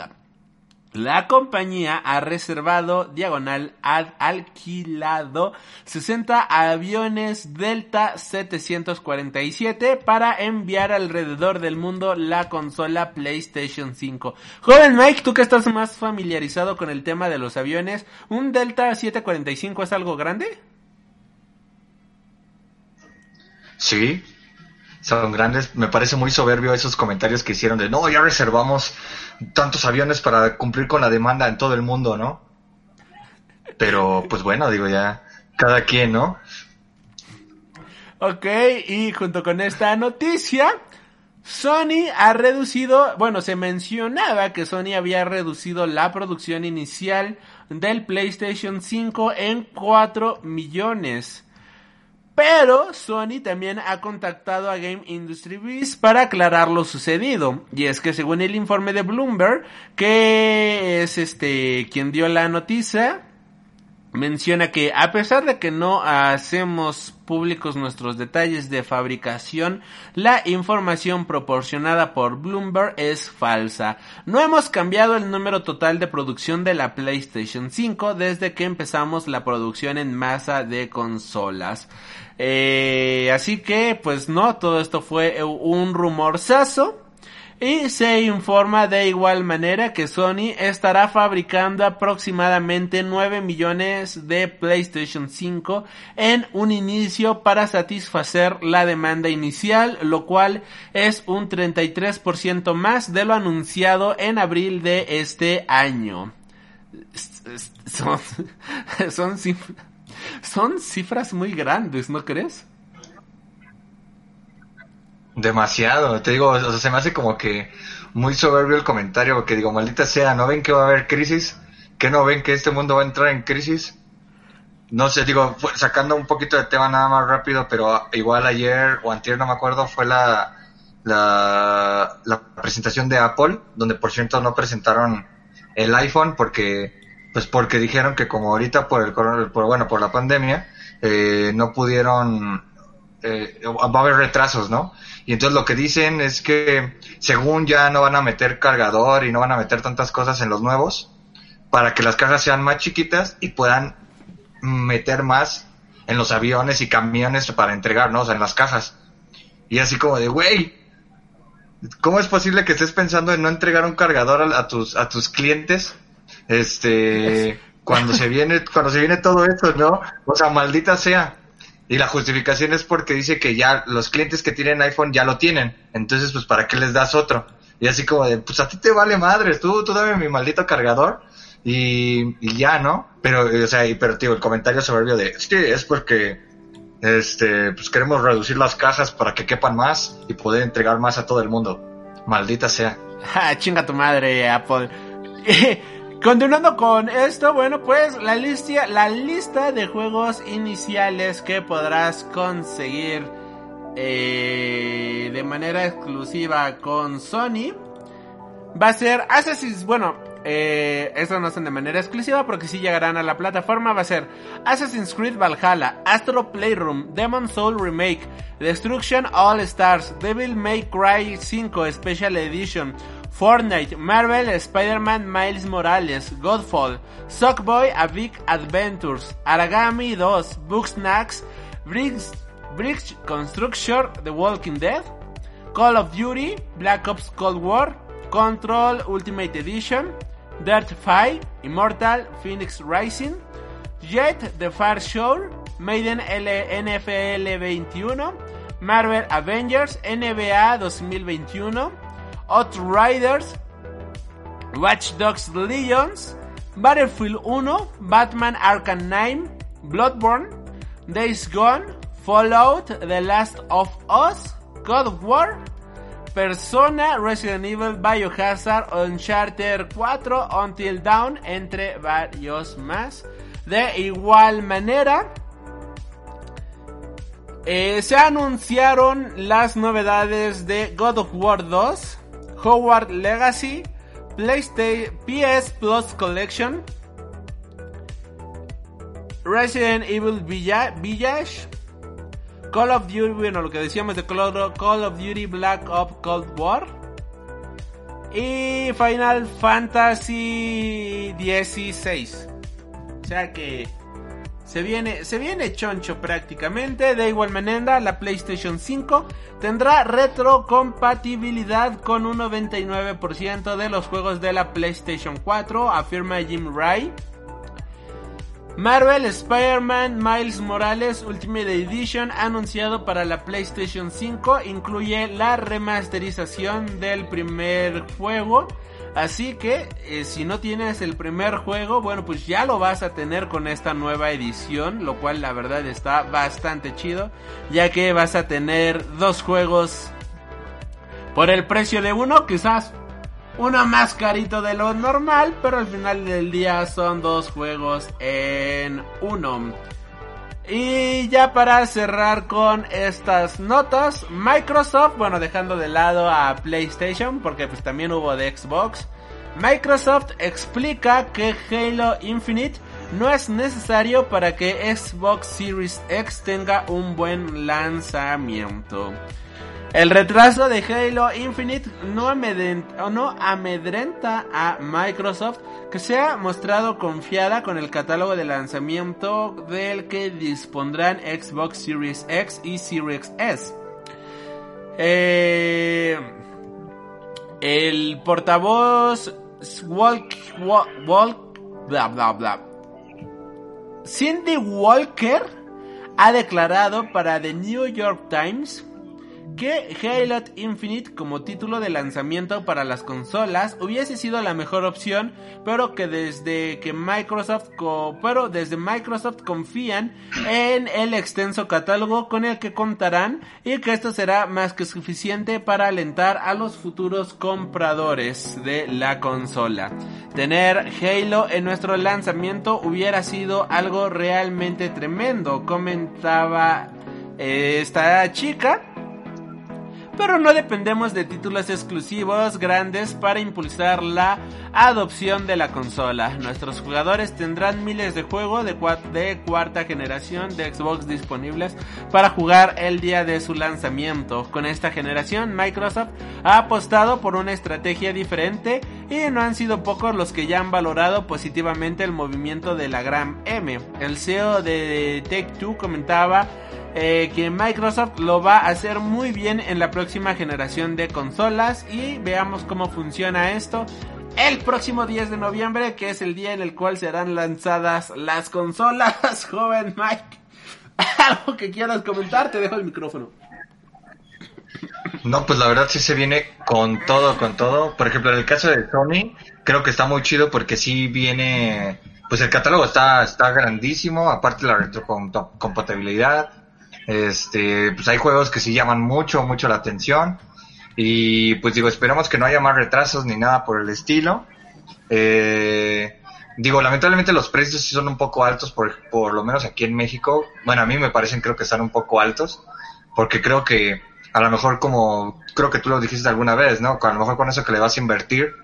La compañía ha reservado, diagonal, ad alquilado 60 aviones Delta 747 para enviar alrededor del mundo la consola PlayStation 5. Joven Mike, tú que estás más familiarizado con el tema de los aviones, ¿un Delta 745 es algo grande? Sí, son grandes. Me parece muy soberbio esos comentarios que hicieron de no, ya reservamos tantos aviones para cumplir con la demanda en todo el mundo, ¿no? Pero pues bueno, digo ya, cada quien, ¿no? Ok, y junto con esta noticia, Sony ha reducido, bueno, se mencionaba que Sony había reducido la producción inicial del PlayStation 5 en 4 millones. Pero Sony también ha contactado a Game Industry Biz para aclarar lo sucedido. Y es que según el informe de Bloomberg, que es este quien dio la noticia, menciona que a pesar de que no hacemos públicos nuestros detalles de fabricación, la información proporcionada por Bloomberg es falsa. No hemos cambiado el número total de producción de la PlayStation 5 desde que empezamos la producción en masa de consolas. Eh, así que, pues no, todo esto fue un rumorzazo. Y se informa de igual manera que Sony estará fabricando aproximadamente 9 millones de PlayStation 5 en un inicio para satisfacer la demanda inicial, lo cual es un 33% más de lo anunciado en abril de este año. Son, son, son cifras muy grandes, ¿no crees? Demasiado, te digo, o sea, se me hace como que muy soberbio el comentario, porque digo, maldita sea, ¿no ven que va a haber crisis? ¿Que no ven que este mundo va a entrar en crisis? No sé, digo, sacando un poquito de tema nada más rápido, pero igual ayer o antier, no me acuerdo, fue la, la, la presentación de Apple, donde por cierto no presentaron el iPhone porque pues porque dijeron que como ahorita por el por, bueno por la pandemia eh, no pudieron eh, va a haber retrasos no y entonces lo que dicen es que según ya no van a meter cargador y no van a meter tantas cosas en los nuevos para que las cajas sean más chiquitas y puedan meter más en los aviones y camiones para entregar no o sea en las cajas y así como de güey ¿Cómo es posible que estés pensando en no entregar un cargador a tus, a tus clientes este, cuando se viene, cuando se viene todo esto, ¿no? O sea, maldita sea. Y la justificación es porque dice que ya los clientes que tienen iPhone ya lo tienen. Entonces, pues, ¿para qué les das otro? Y así como de, pues a ti te vale madres, tú, tú dame mi maldito cargador y, ya, ¿no? Pero, o sea, y, pero, tío, el comentario soberbio de, sí, es porque, este, pues queremos reducir las cajas para que quepan más y poder entregar más a todo el mundo. Maldita sea. Ja, chinga tu madre, Apple. Continuando con esto, bueno, pues la lista, la lista de juegos iniciales que podrás conseguir eh, de manera exclusiva con Sony va a ser Assassin's, bueno, eh, eso no son de manera exclusiva porque sí llegarán a la plataforma. Va a ser Assassin's Creed Valhalla, Astro Playroom, Demon Soul Remake, Destruction All Stars, Devil May Cry 5 Special Edition, Fortnite, Marvel, Spider-Man, Miles Morales, Godfall, Sockboy, A Big Adventures, Aragami 2, Booksnacks, Bricks, Bricks Construction, The Walking Dead, Call of Duty, Black Ops Cold War, Control Ultimate Edition, Dirt 5, Immortal, Phoenix Rising, Jet, The Far Shore, Maiden L NFL 21, Marvel Avengers, NBA 2021, Outriders, Watch Dogs Legions, Battlefield 1, Batman Arkham Knight, Bloodborne, Days Gone, Fallout, The Last of Us, God of War, Persona, Resident Evil, Biohazard, Uncharted 4, Until Dawn, entre varios más. De igual manera, eh, se anunciaron las novedades de God of War 2, Howard Legacy, PlayStation PS Plus Collection, Resident Evil Village, Call of Duty, bueno, lo que decíamos de Call of Duty Black Ops Cold War, y Final Fantasy 16. O sea que se viene, se viene choncho prácticamente. De igual manera, la PlayStation 5 tendrá retrocompatibilidad con un 99% de los juegos de la PlayStation 4, afirma Jim Ray. Marvel Spider-Man Miles Morales Ultimate Edition anunciado para la PlayStation 5 incluye la remasterización del primer juego. Así que eh, si no tienes el primer juego, bueno pues ya lo vas a tener con esta nueva edición, lo cual la verdad está bastante chido, ya que vas a tener dos juegos por el precio de uno, quizás uno más carito de lo normal, pero al final del día son dos juegos en uno. Y ya para cerrar con estas notas, Microsoft, bueno, dejando de lado a PlayStation, porque pues también hubo de Xbox, Microsoft explica que Halo Infinite no es necesario para que Xbox Series X tenga un buen lanzamiento. El retraso de Halo Infinite no amedrenta, a Microsoft que se ha mostrado confiada con el catálogo de lanzamiento del que dispondrán Xbox Series X y Series S. Eh, el portavoz Walk, Walk, bla bla bla. Cindy Walker ha declarado para The New York Times que Halo Infinite como título de lanzamiento para las consolas hubiese sido la mejor opción, pero que desde que Microsoft pero desde Microsoft confían en el extenso catálogo con el que contarán y que esto será más que suficiente para alentar a los futuros compradores de la consola. Tener Halo en nuestro lanzamiento hubiera sido algo realmente tremendo, comentaba eh, esta chica pero no dependemos de títulos exclusivos grandes para impulsar la adopción de la consola. Nuestros jugadores tendrán miles de juegos de, cuarta generación de Xbox disponibles para jugar el día de su lanzamiento. Con esta generación, Microsoft ha apostado por una estrategia diferente y no han sido pocos los que ya han valorado positivamente el movimiento de la gran M. El CEO de Take Two comentaba eh, que Microsoft lo va a hacer muy bien en la próxima generación de consolas y veamos cómo funciona esto el próximo 10 de noviembre, que es el día en el cual serán lanzadas las consolas, joven Mike. Algo que quieras comentar, te dejo el micrófono. No, pues la verdad sí se viene con todo, con todo. Por ejemplo, en el caso de Sony, creo que está muy chido porque sí viene, pues el catálogo está, está grandísimo, aparte la retrocompatibilidad, este, pues hay juegos que sí llaman mucho, mucho la atención. Y pues digo, esperamos que no haya más retrasos ni nada por el estilo. Eh, digo, lamentablemente los precios sí son un poco altos, por, por lo menos aquí en México. Bueno, a mí me parecen creo que están un poco altos, porque creo que a lo mejor como, creo que tú lo dijiste alguna vez, ¿no? A lo mejor con eso que le vas a invertir,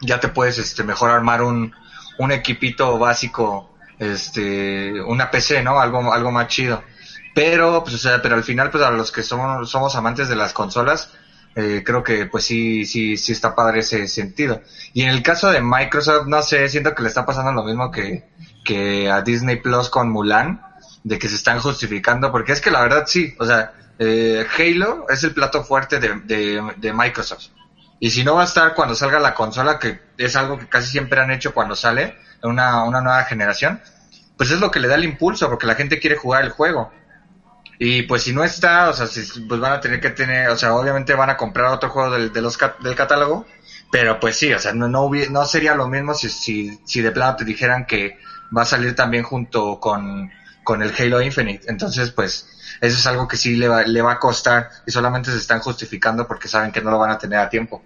ya te puedes este, mejor armar un, un equipito básico, este, una PC, ¿no? Algo, algo más chido. Pero, pues, o sea, pero al final, pues a los que somos, somos amantes de las consolas, eh, creo que pues sí, sí, sí está padre ese sentido. Y en el caso de Microsoft, no sé, siento que le está pasando lo mismo que, que a Disney Plus con Mulan, de que se están justificando, porque es que la verdad sí, o sea, eh, Halo es el plato fuerte de, de, de Microsoft. Y si no va a estar cuando salga la consola, que es algo que casi siempre han hecho cuando sale una, una nueva generación, pues es lo que le da el impulso, porque la gente quiere jugar el juego. Y pues si no está, o sea, pues van a tener que tener, o sea, obviamente van a comprar otro juego del, del catálogo, pero pues sí, o sea, no, no, no sería lo mismo si, si, si de plano te dijeran que va a salir también junto con, con el Halo Infinite. Entonces, pues, eso es algo que sí le va, le va a costar y solamente se están justificando porque saben que no lo van a tener a tiempo.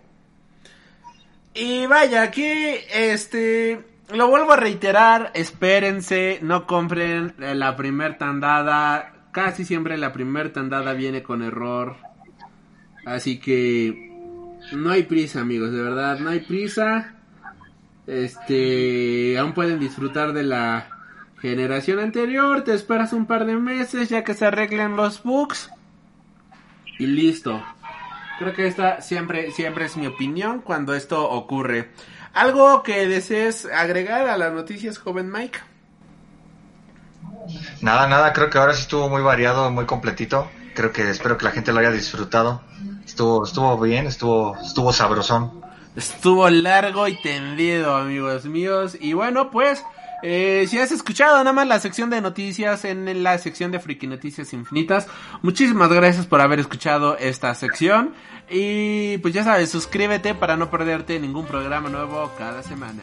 Y vaya, aquí, este, lo vuelvo a reiterar, espérense, no compren la primer tandada, casi siempre la primera tandada viene con error. Así que no hay prisa, amigos, de verdad, no hay prisa. Este, aún pueden disfrutar de la generación anterior, te esperas un par de meses ya que se arreglen los bugs y listo. Creo que esta siempre, siempre es mi opinión cuando esto ocurre. ¿Algo que desees agregar a las noticias, joven Mike? Nada, nada, creo que ahora sí estuvo muy variado, muy completito. Creo que espero que la gente lo haya disfrutado. Estuvo, estuvo bien, estuvo, estuvo sabrosón. Estuvo largo y tendido, amigos míos. Y bueno, pues, eh, si has escuchado nada más la sección de noticias en la sección de Friki Noticias Infinitas, muchísimas gracias por haber escuchado esta sección. Y pues ya sabes, suscríbete para no perderte ningún programa nuevo cada semana.